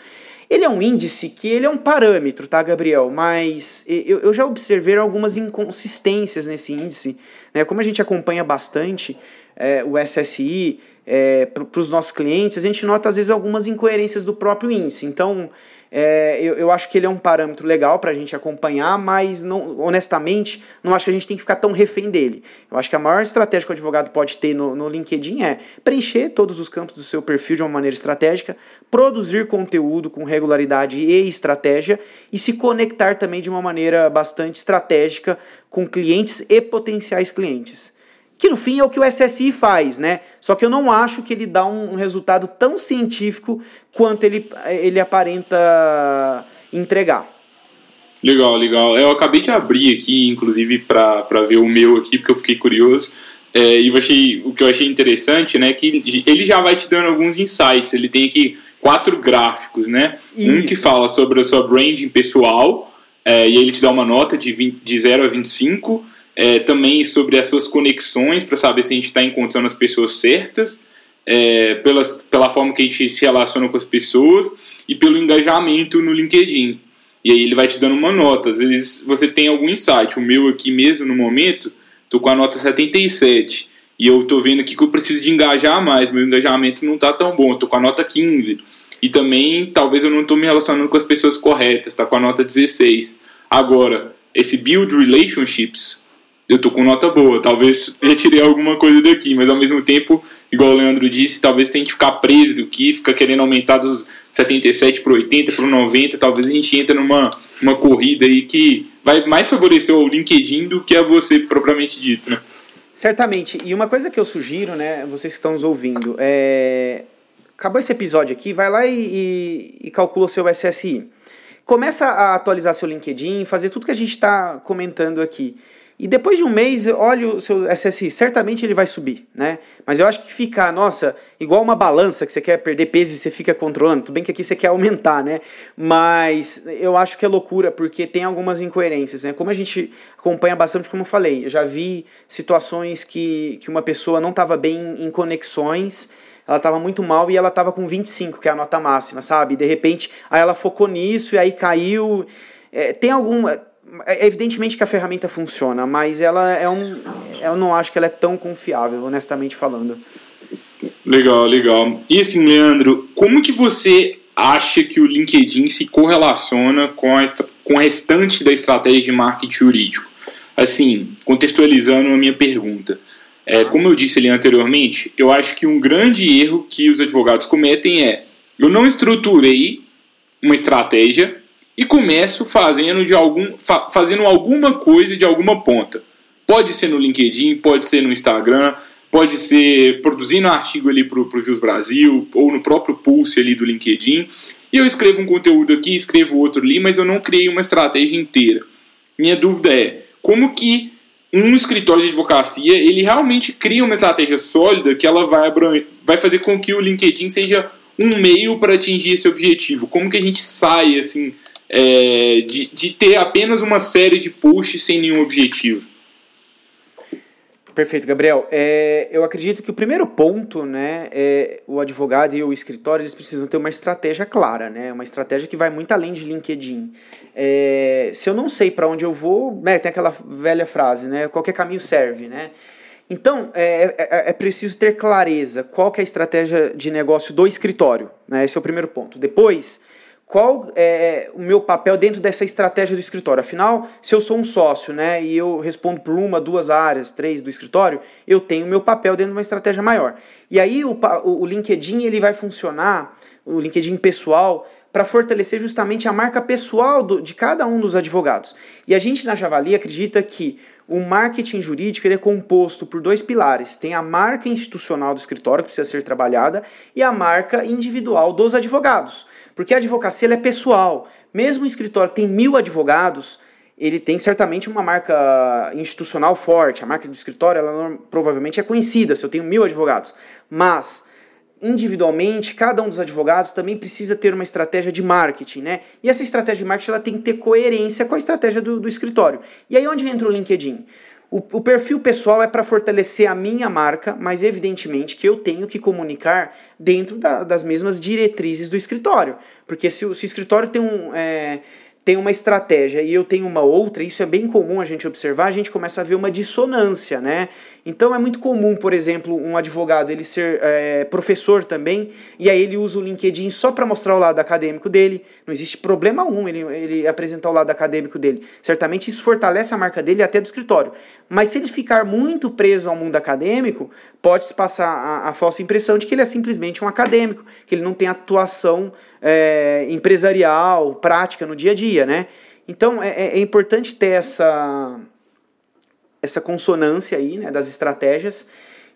Ele é um índice que ele é um parâmetro, tá, Gabriel? Mas eu, eu já observei algumas inconsistências nesse índice. Né? Como a gente acompanha bastante é, o SSI é, para os nossos clientes, a gente nota às vezes algumas incoerências do próprio índice. Então, é, eu, eu, acho que ele é um parâmetro legal para a gente acompanhar, mas não, honestamente não acho que a gente tem que ficar tão refém dele. Eu acho que a maior estratégia que o advogado pode ter no, no LinkedIn é preencher todos os campos do seu perfil de uma maneira estratégica, produzir conteúdo com regularidade e estratégia e se conectar também de uma maneira bastante estratégica com clientes e potenciais clientes que no fim é o que o SSI faz, né? Só que eu não acho que ele dá um, um resultado tão científico quanto ele, ele aparenta entregar. Legal, legal. Eu acabei de abrir aqui, inclusive, para ver o meu aqui, porque eu fiquei curioso. É, e eu achei, o que eu achei interessante, né, que ele já vai te dando alguns insights. Ele tem aqui quatro gráficos, né? Isso. Um que fala sobre a sua branding pessoal, é, e ele te dá uma nota de, 20, de 0 a 25 é, também sobre as suas conexões, para saber se a gente está encontrando as pessoas certas, é, pelas, pela forma que a gente se relaciona com as pessoas e pelo engajamento no LinkedIn. E aí ele vai te dando uma nota. Às vezes você tem algum insight. O meu aqui mesmo, no momento, estou com a nota 77. E eu estou vendo aqui que eu preciso de engajar mais. Meu engajamento não está tão bom. Estou com a nota 15. E também, talvez eu não estou me relacionando com as pessoas corretas. Está com a nota 16. Agora, esse build relationships eu tô com nota boa. Talvez já tirei alguma coisa daqui, mas ao mesmo tempo, igual o Leandro disse, talvez se a gente ficar preso do que, fica querendo aumentar dos 77 para 80, para 90, talvez a gente entre numa uma corrida aí que vai mais favorecer o LinkedIn do que a você propriamente dito, né? Certamente. E uma coisa que eu sugiro, né, vocês que estão nos ouvindo, é. Acabou esse episódio aqui, vai lá e, e, e calcula o seu SSI. Começa a atualizar seu LinkedIn, fazer tudo que a gente está comentando aqui. E depois de um mês, olha o seu SSI, certamente ele vai subir, né? Mas eu acho que ficar, nossa, igual uma balança que você quer perder peso e você fica controlando, tudo bem que aqui você quer aumentar, né? Mas eu acho que é loucura, porque tem algumas incoerências, né? Como a gente acompanha bastante, como eu falei, eu já vi situações que, que uma pessoa não estava bem em conexões, ela estava muito mal e ela estava com 25, que é a nota máxima, sabe? E de repente, aí ela focou nisso e aí caiu. É, tem alguma evidentemente que a ferramenta funciona, mas ela é um. Eu não acho que ela é tão confiável, honestamente falando. Legal, legal. E assim, Leandro, como que você acha que o LinkedIn se correlaciona com, a, com o restante da estratégia de marketing jurídico? Assim, contextualizando a minha pergunta. É, como eu disse ali anteriormente, eu acho que um grande erro que os advogados cometem é: eu não estruturei uma estratégia e começo fazendo, de algum, fa fazendo alguma coisa de alguma ponta. Pode ser no LinkedIn, pode ser no Instagram, pode ser produzindo um artigo ali para o Jus Brasil ou no próprio Pulse ali do LinkedIn. E eu escrevo um conteúdo aqui, escrevo outro ali, mas eu não criei uma estratégia inteira. Minha dúvida é, como que um escritório de advocacia, ele realmente cria uma estratégia sólida que ela vai, vai fazer com que o LinkedIn seja um meio para atingir esse objetivo? Como que a gente sai, assim, é, de, de ter apenas uma série de posts sem nenhum objetivo. Perfeito, Gabriel. É, eu acredito que o primeiro ponto, né, é o advogado e o escritório eles precisam ter uma estratégia clara, né, uma estratégia que vai muito além de LinkedIn. É, se eu não sei para onde eu vou, né, tem aquela velha frase, né, qualquer caminho serve, né. Então é, é, é preciso ter clareza qual é a estratégia de negócio do escritório, né, esse é o primeiro ponto. Depois qual é o meu papel dentro dessa estratégia do escritório. Afinal, se eu sou um sócio, né, e eu respondo por uma, duas áreas, três do escritório, eu tenho o meu papel dentro de uma estratégia maior. E aí o, o LinkedIn ele vai funcionar, o LinkedIn pessoal, para fortalecer justamente a marca pessoal do, de cada um dos advogados. E a gente na Javali acredita que o marketing jurídico ele é composto por dois pilares. Tem a marca institucional do escritório, que precisa ser trabalhada, e a marca individual dos advogados. Porque a advocacia é pessoal. Mesmo um escritório que tem mil advogados, ele tem certamente uma marca institucional forte. A marca do escritório, ela provavelmente é conhecida, se eu tenho mil advogados. Mas, individualmente, cada um dos advogados também precisa ter uma estratégia de marketing, né? E essa estratégia de marketing ela tem que ter coerência com a estratégia do, do escritório. E aí onde entra o LinkedIn? O, o perfil pessoal é para fortalecer a minha marca, mas evidentemente que eu tenho que comunicar dentro da, das mesmas diretrizes do escritório. Porque se, se o escritório tem um. É, tem uma estratégia e eu tenho uma outra, isso é bem comum a gente observar, a gente começa a ver uma dissonância, né? Então é muito comum, por exemplo, um advogado ele ser é, professor também, e aí ele usa o LinkedIn só para mostrar o lado acadêmico dele. Não existe problema algum ele, ele apresentar o lado acadêmico dele. Certamente isso fortalece a marca dele até do escritório. Mas se ele ficar muito preso ao mundo acadêmico, pode-se passar a, a, falsa impressão de que ele é simplesmente um acadêmico, que ele não tem atuação é, empresarial, prática no dia a dia, né? Então é, é, é importante ter essa essa consonância aí, né, das estratégias,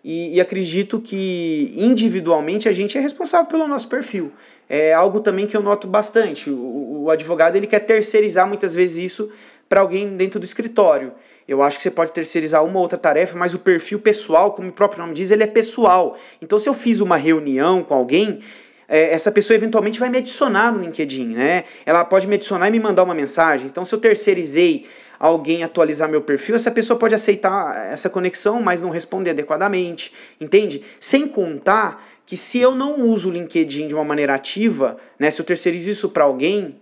e, e, acredito que individualmente a gente é responsável pelo nosso perfil. É algo também que eu noto bastante. O, o advogado ele quer terceirizar muitas vezes isso para alguém dentro do escritório. Eu acho que você pode terceirizar uma ou outra tarefa, mas o perfil pessoal, como o próprio nome diz, ele é pessoal. Então, se eu fiz uma reunião com alguém, é, essa pessoa eventualmente vai me adicionar no LinkedIn, né? Ela pode me adicionar e me mandar uma mensagem. Então, se eu terceirizei alguém atualizar meu perfil, essa pessoa pode aceitar essa conexão, mas não responder adequadamente, entende? Sem contar que se eu não uso o LinkedIn de uma maneira ativa, né, se eu terceirizo isso para alguém,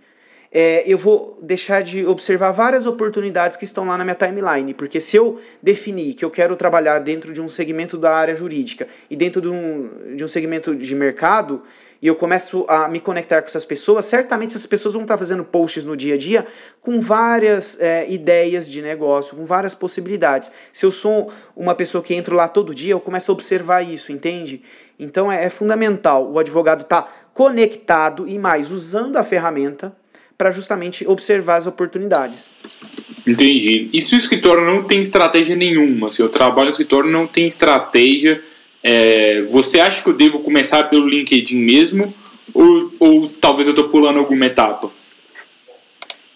é, eu vou deixar de observar várias oportunidades que estão lá na minha timeline. Porque se eu definir que eu quero trabalhar dentro de um segmento da área jurídica e dentro de um, de um segmento de mercado, e eu começo a me conectar com essas pessoas, certamente essas pessoas vão estar fazendo posts no dia a dia com várias é, ideias de negócio, com várias possibilidades. Se eu sou uma pessoa que entro lá todo dia, eu começo a observar isso, entende? Então é, é fundamental o advogado estar tá conectado e mais usando a ferramenta para justamente observar as oportunidades. Entendi. E se o escritório não tem estratégia nenhuma, se eu trabalho no escritório não tem estratégia é, você acha que eu devo começar pelo LinkedIn mesmo? Ou, ou talvez eu estou pulando alguma etapa?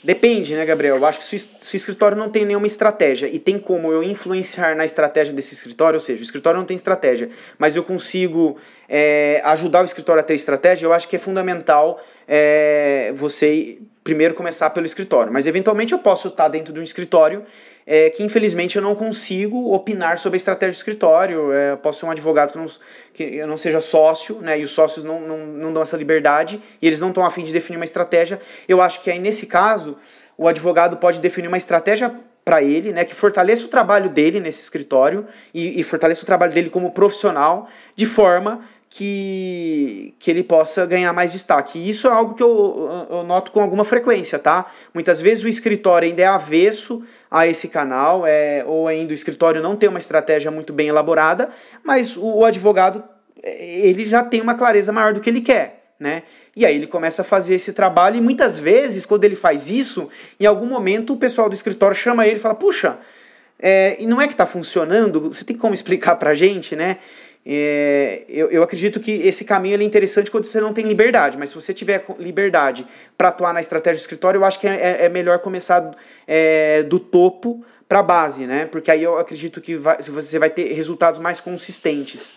Depende, né, Gabriel? Eu acho que se, o escritório não tem nenhuma estratégia e tem como eu influenciar na estratégia desse escritório, ou seja, o escritório não tem estratégia, mas eu consigo é, ajudar o escritório a ter estratégia, eu acho que é fundamental é, você primeiro começar pelo escritório. Mas eventualmente eu posso estar dentro de um escritório é, que infelizmente eu não consigo opinar sobre a estratégia do escritório. É, posso ser um advogado que, não, que eu não seja sócio, né, e os sócios não, não, não dão essa liberdade, e eles não estão afim de definir uma estratégia. Eu acho que aí, nesse caso, o advogado pode definir uma estratégia para ele, né, que fortaleça o trabalho dele nesse escritório e, e fortaleça o trabalho dele como profissional, de forma que, que ele possa ganhar mais destaque. E isso é algo que eu, eu noto com alguma frequência, tá? Muitas vezes o escritório ainda é avesso a esse canal, é, ou ainda o escritório não tem uma estratégia muito bem elaborada, mas o, o advogado ele já tem uma clareza maior do que ele quer, né? E aí ele começa a fazer esse trabalho e muitas vezes, quando ele faz isso, em algum momento o pessoal do escritório chama ele e fala, puxa, é, e não é que está funcionando? Você tem como explicar para a gente, né? É, eu, eu acredito que esse caminho é interessante quando você não tem liberdade, mas se você tiver liberdade para atuar na estratégia do escritório, eu acho que é, é, é melhor começar é, do topo para a base, né? Porque aí eu acredito que vai, você vai ter resultados mais consistentes.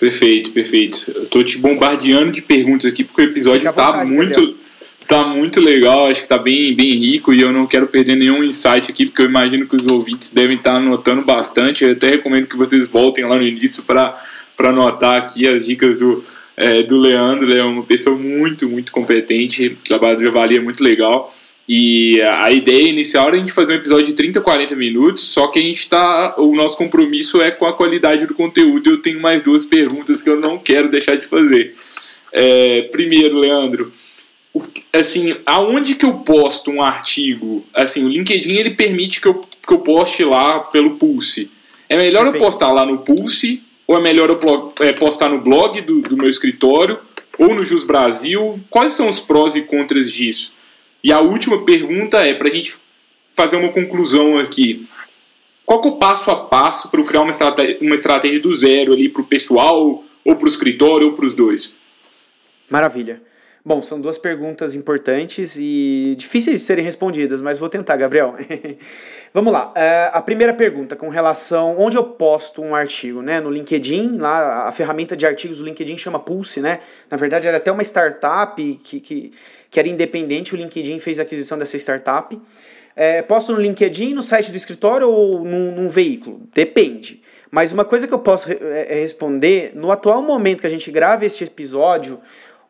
Perfeito, perfeito. Eu tô te bombardeando de perguntas aqui porque o episódio está muito. Gabriel tá muito legal, acho que tá bem, bem rico e eu não quero perder nenhum insight aqui, porque eu imagino que os ouvintes devem estar tá anotando bastante. Eu até recomendo que vocês voltem lá no início para anotar aqui as dicas do, é, do Leandro. Ele é uma pessoa muito, muito competente, o trabalho de avalia é muito legal. E a ideia inicial era a gente fazer um episódio de 30, 40 minutos, só que a gente tá. O nosso compromisso é com a qualidade do conteúdo. Eu tenho mais duas perguntas que eu não quero deixar de fazer. É, primeiro, Leandro, assim, aonde que eu posto um artigo? Assim, o LinkedIn ele permite que eu, que eu poste lá pelo Pulse. É melhor Perfeito. eu postar lá no Pulse ou é melhor eu é, postar no blog do, do meu escritório ou no Jus Brasil? Quais são os prós e contras disso? E a última pergunta é para a gente fazer uma conclusão aqui. Qual é o passo a passo para eu criar uma estratégia, uma estratégia do zero ali para o pessoal, ou para o escritório, ou para os dois? Maravilha. Bom, são duas perguntas importantes e difíceis de serem respondidas, mas vou tentar, Gabriel. Vamos lá. Uh, a primeira pergunta com relação onde eu posto um artigo, né? No LinkedIn, lá a ferramenta de artigos do LinkedIn chama Pulse, né? Na verdade, era até uma startup que, que, que era independente, o LinkedIn fez a aquisição dessa startup. É, posto no LinkedIn, no site do escritório ou num, num veículo? Depende. Mas uma coisa que eu posso é, é responder, no atual momento que a gente grava este episódio,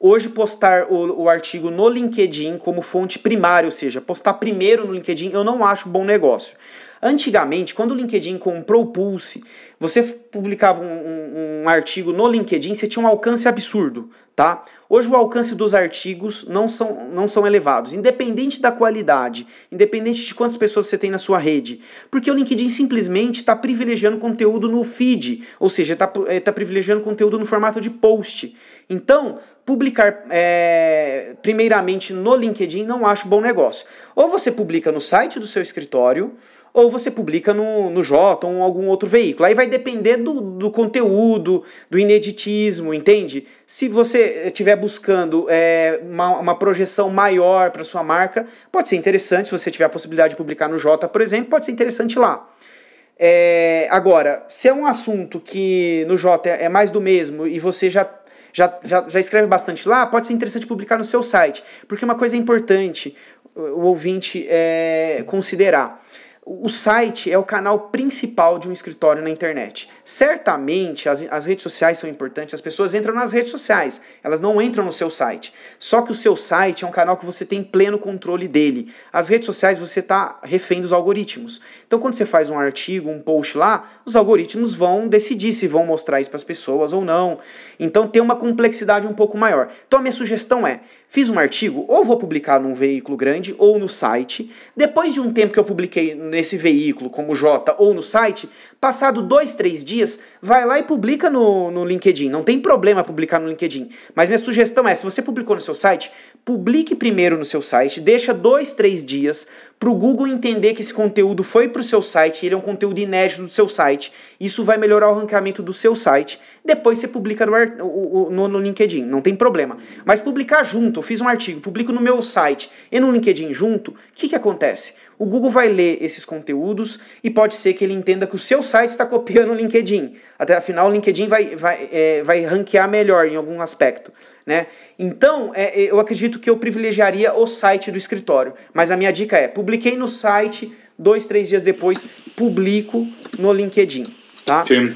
hoje postar o, o artigo no LinkedIn como fonte primária, ou seja, postar primeiro no LinkedIn, eu não acho bom negócio. Antigamente, quando o LinkedIn comprou o Pulse, você publicava um, um, um, artigo no LinkedIn, você tinha um alcance absurdo, tá? Hoje o alcance dos artigos não são, não são elevados, independente da qualidade, independente de quantas pessoas você tem na sua rede, porque o LinkedIn simplesmente está privilegiando conteúdo no feed, ou seja, está tá privilegiando conteúdo no formato de post. Então, publicar é, primeiramente no LinkedIn não acho bom negócio. Ou você publica no site do seu escritório, ou você publica no, no Jota ou algum outro veículo. Aí vai depender do, do conteúdo, do ineditismo, entende? Se você estiver buscando é, uma, uma projeção maior para sua marca, pode ser interessante. Se você tiver a possibilidade de publicar no Jota, por exemplo, pode ser interessante lá. É, agora, se é um assunto que no Jota é mais do mesmo e você já já, já, já, escreve bastante lá, pode ser interessante publicar no seu site. Porque uma coisa importante o ouvinte é, considerar o site é o canal principal de um escritório na internet. Certamente as, as redes sociais são importantes, as pessoas entram nas redes sociais, elas não entram no seu site. Só que o seu site é um canal que você tem pleno controle dele. As redes sociais você está refém dos algoritmos. Então quando você faz um artigo, um post lá, os algoritmos vão decidir se vão mostrar isso para as pessoas ou não. Então tem uma complexidade um pouco maior. Então a minha sugestão é, fiz um artigo, ou vou publicar num veículo grande ou no site. Depois de um tempo que eu publiquei nesse veículo, como J, ou no site, passado dois, três dias, vai lá e publica no, no LinkedIn. Não tem problema publicar no LinkedIn. Mas minha sugestão é, se você publicou no seu site, publique primeiro no seu site, deixa dois, três dias para o Google entender que esse conteúdo foi para o seu site, ele é um conteúdo inédito do seu site. Isso vai melhorar o ranqueamento do seu site. Depois você publica no, no, no LinkedIn, não tem problema. Mas publicar junto, eu fiz um artigo, publico no meu site e no LinkedIn junto, o que, que acontece? O Google vai ler esses conteúdos e pode ser que ele entenda que o seu site está copiando o LinkedIn. Até afinal, o LinkedIn vai, vai, é, vai ranquear melhor em algum aspecto. Né? Então, é, é, eu acredito que eu privilegiaria o site do escritório. Mas a minha dica é: publiquei no site, dois, três dias depois, publico no LinkedIn. Tá? Sim.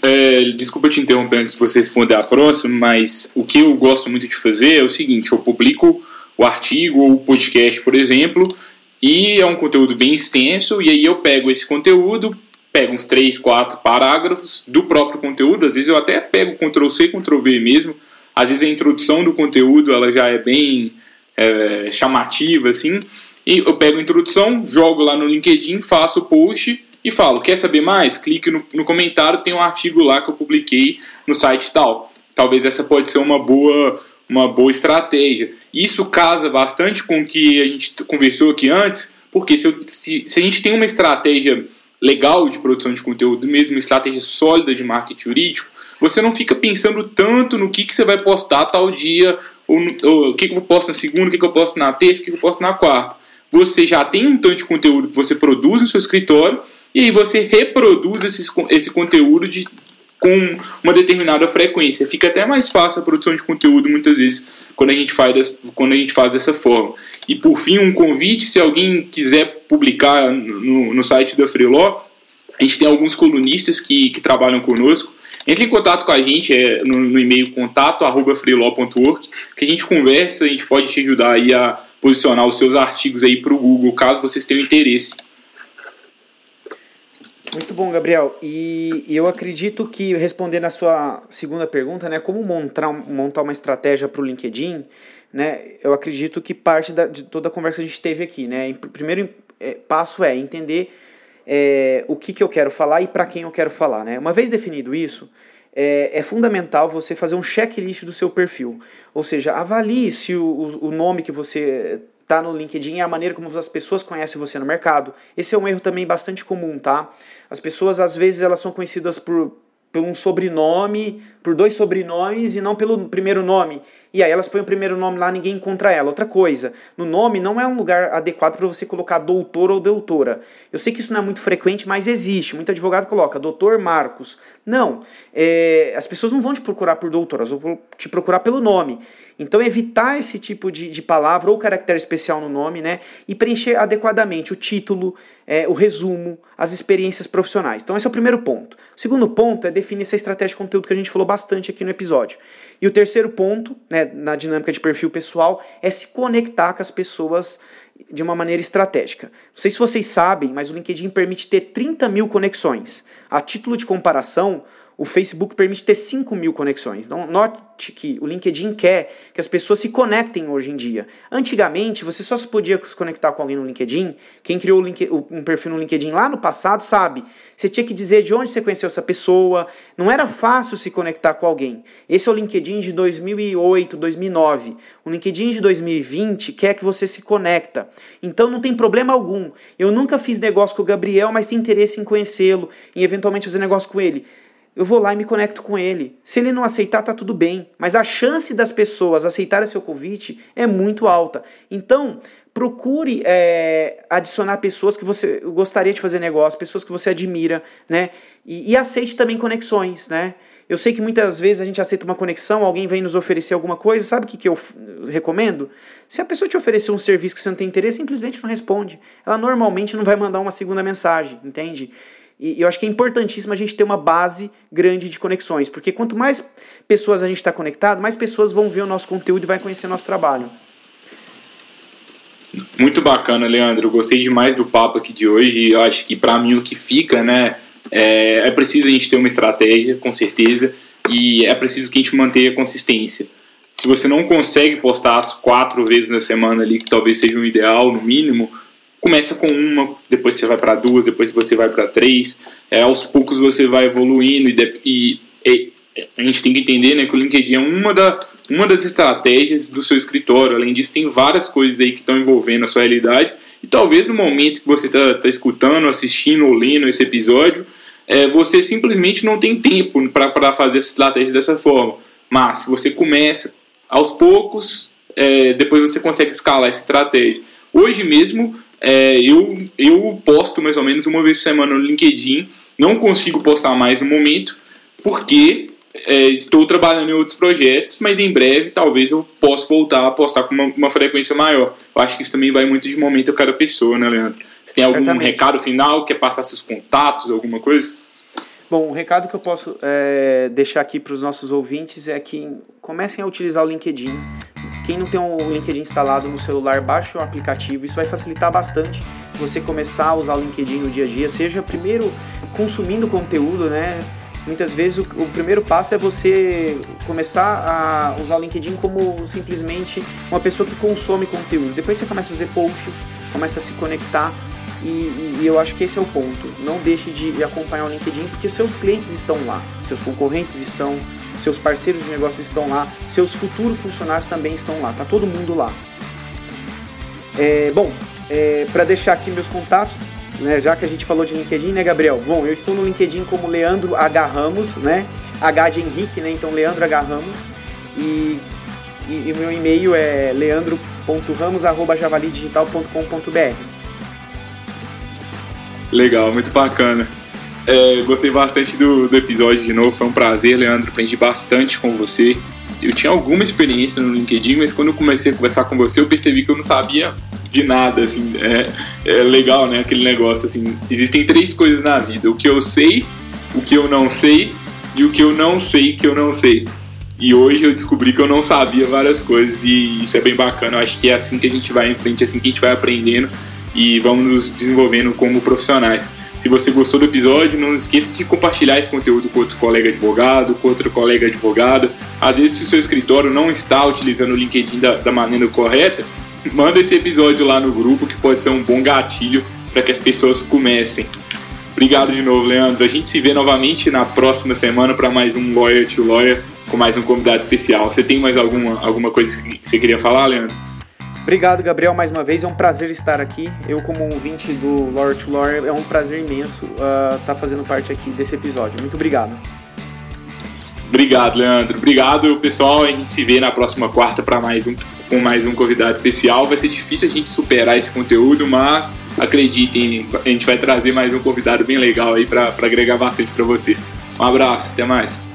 É, desculpa te interromper antes de você responder a próxima, mas o que eu gosto muito de fazer é o seguinte: eu publico o artigo ou o podcast, por exemplo, e é um conteúdo bem extenso, e aí eu pego esse conteúdo, pego uns 3, 4 parágrafos do próprio conteúdo, às vezes eu até pego Ctrl C, Ctrl V mesmo, às vezes a introdução do conteúdo ela já é bem é, chamativa, assim, e eu pego a introdução, jogo lá no LinkedIn, faço o post e falo, quer saber mais? Clique no, no comentário, tem um artigo lá que eu publiquei no site tal. Talvez essa pode ser uma boa uma boa estratégia. Isso casa bastante com o que a gente conversou aqui antes, porque se, eu, se, se a gente tem uma estratégia legal de produção de conteúdo, mesmo uma estratégia sólida de marketing jurídico, você não fica pensando tanto no que, que você vai postar tal dia, ou, o que, que eu posto na segunda, o que, que eu posto na terça, o que, que eu posto na quarta. Você já tem um tanto de conteúdo que você produz no seu escritório, e aí você reproduz esse, esse conteúdo de, com uma determinada frequência. Fica até mais fácil a produção de conteúdo muitas vezes quando a gente faz dessa, quando a gente faz dessa forma. E por fim, um convite, se alguém quiser publicar no, no site da Freeló, a gente tem alguns colunistas que, que trabalham conosco. Entre em contato com a gente é, no, no e-mail contato@freeló.org, que a gente conversa, a gente pode te ajudar aí a posicionar os seus artigos aí para o Google, caso vocês tenham interesse. Muito bom, Gabriel. E, eu acredito que, respondendo a sua segunda pergunta, né, como montar, montar uma estratégia para o LinkedIn, né, eu acredito que parte da, de toda a conversa que a gente teve aqui. Né, primeiro é, passo é entender é, o que, que eu quero falar e para quem eu quero falar. Né. Uma vez definido isso, é, é, fundamental você fazer um checklist do seu perfil. Ou seja, avalie se o, o nome que você tá no LinkedIn é a maneira como as pessoas conhecem você no mercado. Esse é um erro também bastante comum, tá? As pessoas às vezes elas são conhecidas por por um sobrenome, por dois sobrenomes e não pelo primeiro nome. E aí elas põem o primeiro nome lá, ninguém encontra ela. Outra coisa, no nome não é um lugar adequado para você colocar doutor ou doutora. Eu sei que isso não é muito frequente, mas existe. Muito advogado coloca doutor Marcos. Não, é, as pessoas não vão te procurar por doutor, elas vão te procurar pelo nome. Então evitar esse tipo de, de palavra ou caractere especial no nome, né? E preencher adequadamente o título, é, o resumo, as experiências profissionais. Então esse é o primeiro ponto. O segundo ponto é definir essa estratégia de conteúdo que a gente falou bastante aqui no episódio. E o terceiro ponto, né, na dinâmica de perfil pessoal, é se conectar com as pessoas de uma maneira estratégica. Não sei se vocês sabem, mas o LinkedIn permite ter 30 mil conexões. A título de comparação, o Facebook permite ter 5 mil conexões. Então, note que o LinkedIn quer que as pessoas se conectem hoje em dia. Antigamente, você só se podia se conectar com alguém no LinkedIn. Quem criou um perfil no LinkedIn lá no passado sabe. Você tinha que dizer de onde você conheceu essa pessoa. Não era fácil se conectar com alguém. Esse é o LinkedIn de 2008, 2009. O LinkedIn de 2020 quer que você se conecta. Então, não tem problema algum. Eu nunca fiz negócio com o Gabriel, mas tenho interesse em conhecê-lo, em eventualmente fazer negócio com ele eu vou lá e me conecto com ele. Se ele não aceitar, tá tudo bem. Mas a chance das pessoas aceitarem seu convite é muito alta. Então, procure é, adicionar pessoas que você gostaria de fazer negócio, pessoas que você admira, né? E, e, aceite também conexões, né? Eu sei que muitas vezes a gente aceita uma conexão, alguém vem nos oferecer alguma coisa, sabe o que, que eu recomendo? Se a pessoa te oferecer um serviço que você não tem interesse, simplesmente não responde. Ela normalmente não vai mandar uma segunda mensagem, entende? E eu acho que é importantíssimo a gente ter uma base grande de conexões, porque quanto mais pessoas a gente está conectado, mais pessoas vão ver o nosso conteúdo e vai conhecer o nosso trabalho. Muito bacana, Leandro. Gostei demais do papo aqui de hoje. Eu acho que para mim o que fica, né, é, é preciso a gente ter uma estratégia, com certeza, e é preciso que a gente mantenha a consistência. Se você não consegue postar as quatro vezes na semana ali, que talvez seja um ideal, no mínimo, começa com uma, depois você vai para duas, depois você vai para três. É, aos poucos você vai evoluindo e, e, e, a gente tem que entender né, que o LinkedIn é uma, da, uma das estratégias do seu escritório. Além disso, tem várias coisas aí que estão envolvendo a sua realidade. E talvez no momento que você está tá escutando, assistindo ou lendo esse episódio, é, você simplesmente não tem tempo para fazer essa estratégia dessa forma. Mas se você começa aos poucos, é, depois você consegue escalar essa estratégia. Hoje mesmo é, eu, eu posto mais ou menos uma vez por semana no LinkedIn. Não consigo postar mais no momento, porque é, estou trabalhando em outros projetos, mas em breve talvez eu possa voltar a postar com uma, uma, frequência maior. Eu acho que isso também vai muito de momento a cada pessoa, né, Leandro? Você tem algum Certamente. recado final? Quer passar seus contatos, alguma coisa? Bom, o recado que eu posso é, deixar aqui para os nossos ouvintes é que comecem a utilizar o LinkedIn. Quem não tem o LinkedIn instalado no celular, baixe o aplicativo. Isso vai facilitar bastante você começar a usar o LinkedIn no dia a dia. Seja primeiro consumindo conteúdo, né? Muitas vezes o, o, primeiro passo é você começar a usar o LinkedIn como simplesmente uma pessoa que consome conteúdo. Depois você começa a fazer posts, começa a se conectar e, e, eu acho que esse é o ponto. Não deixe de acompanhar o LinkedIn porque seus clientes estão lá, seus concorrentes estão, seus parceiros de negócio estão lá, seus futuros funcionários também estão lá, tá todo mundo lá. É, bom, é, para deixar aqui meus contatos, né, já que a gente falou de LinkedIn, né, Gabriel? Bom, eu estou no LinkedIn como Leandro H. Ramos, né? H de Henrique, né? Então, Leandro H. Ramos. E, e meu e-mail é leandro.ramos.javalidigital.com.br. Legal, muito bacana. É, gostei bastante do, do episódio de novo, foi um prazer, Leandro. Aprendi bastante com você. Eu tinha alguma experiência no LinkedIn, mas quando eu comecei a conversar com você, eu percebi que eu não sabia de nada, assim. É, é legal, né? Aquele negócio, assim. Existem três coisas na vida: o que eu sei, o que eu não sei e o que eu não sei que eu não sei. E hoje eu descobri que eu não sabia várias coisas e isso é bem bacana. Eu acho que é assim que a gente vai em frente, é assim que a gente vai aprendendo e vamos nos desenvolvendo como profissionais. Se você gostou do episódio, não esqueça de compartilhar esse conteúdo com outro colega advogado, com outro colega advogada. Às vezes, se o seu escritório não está utilizando o LinkedIn da, da maneira correta, manda esse episódio lá no grupo que pode ser um bom gatilho para que as pessoas comecem. Obrigado de novo, Leandro. A gente se vê novamente na próxima semana para mais um Lawyer to Lawyer com mais um convidado especial. Você tem mais alguma, alguma coisa que você queria falar, Leandro? Obrigado, Gabriel, mais uma vez. É um prazer estar aqui. Eu, como ouvinte do Lore to Lore, é um prazer imenso estar uh, tá fazendo parte aqui desse episódio. Muito obrigado. Obrigado, Leandro. Obrigado, pessoal. A gente se vê na próxima quarta para mais um com mais um convidado especial. Vai ser difícil a gente superar esse conteúdo, mas acreditem, a gente vai trazer mais um convidado bem legal aí para agregar bastante para vocês. Um abraço, até mais.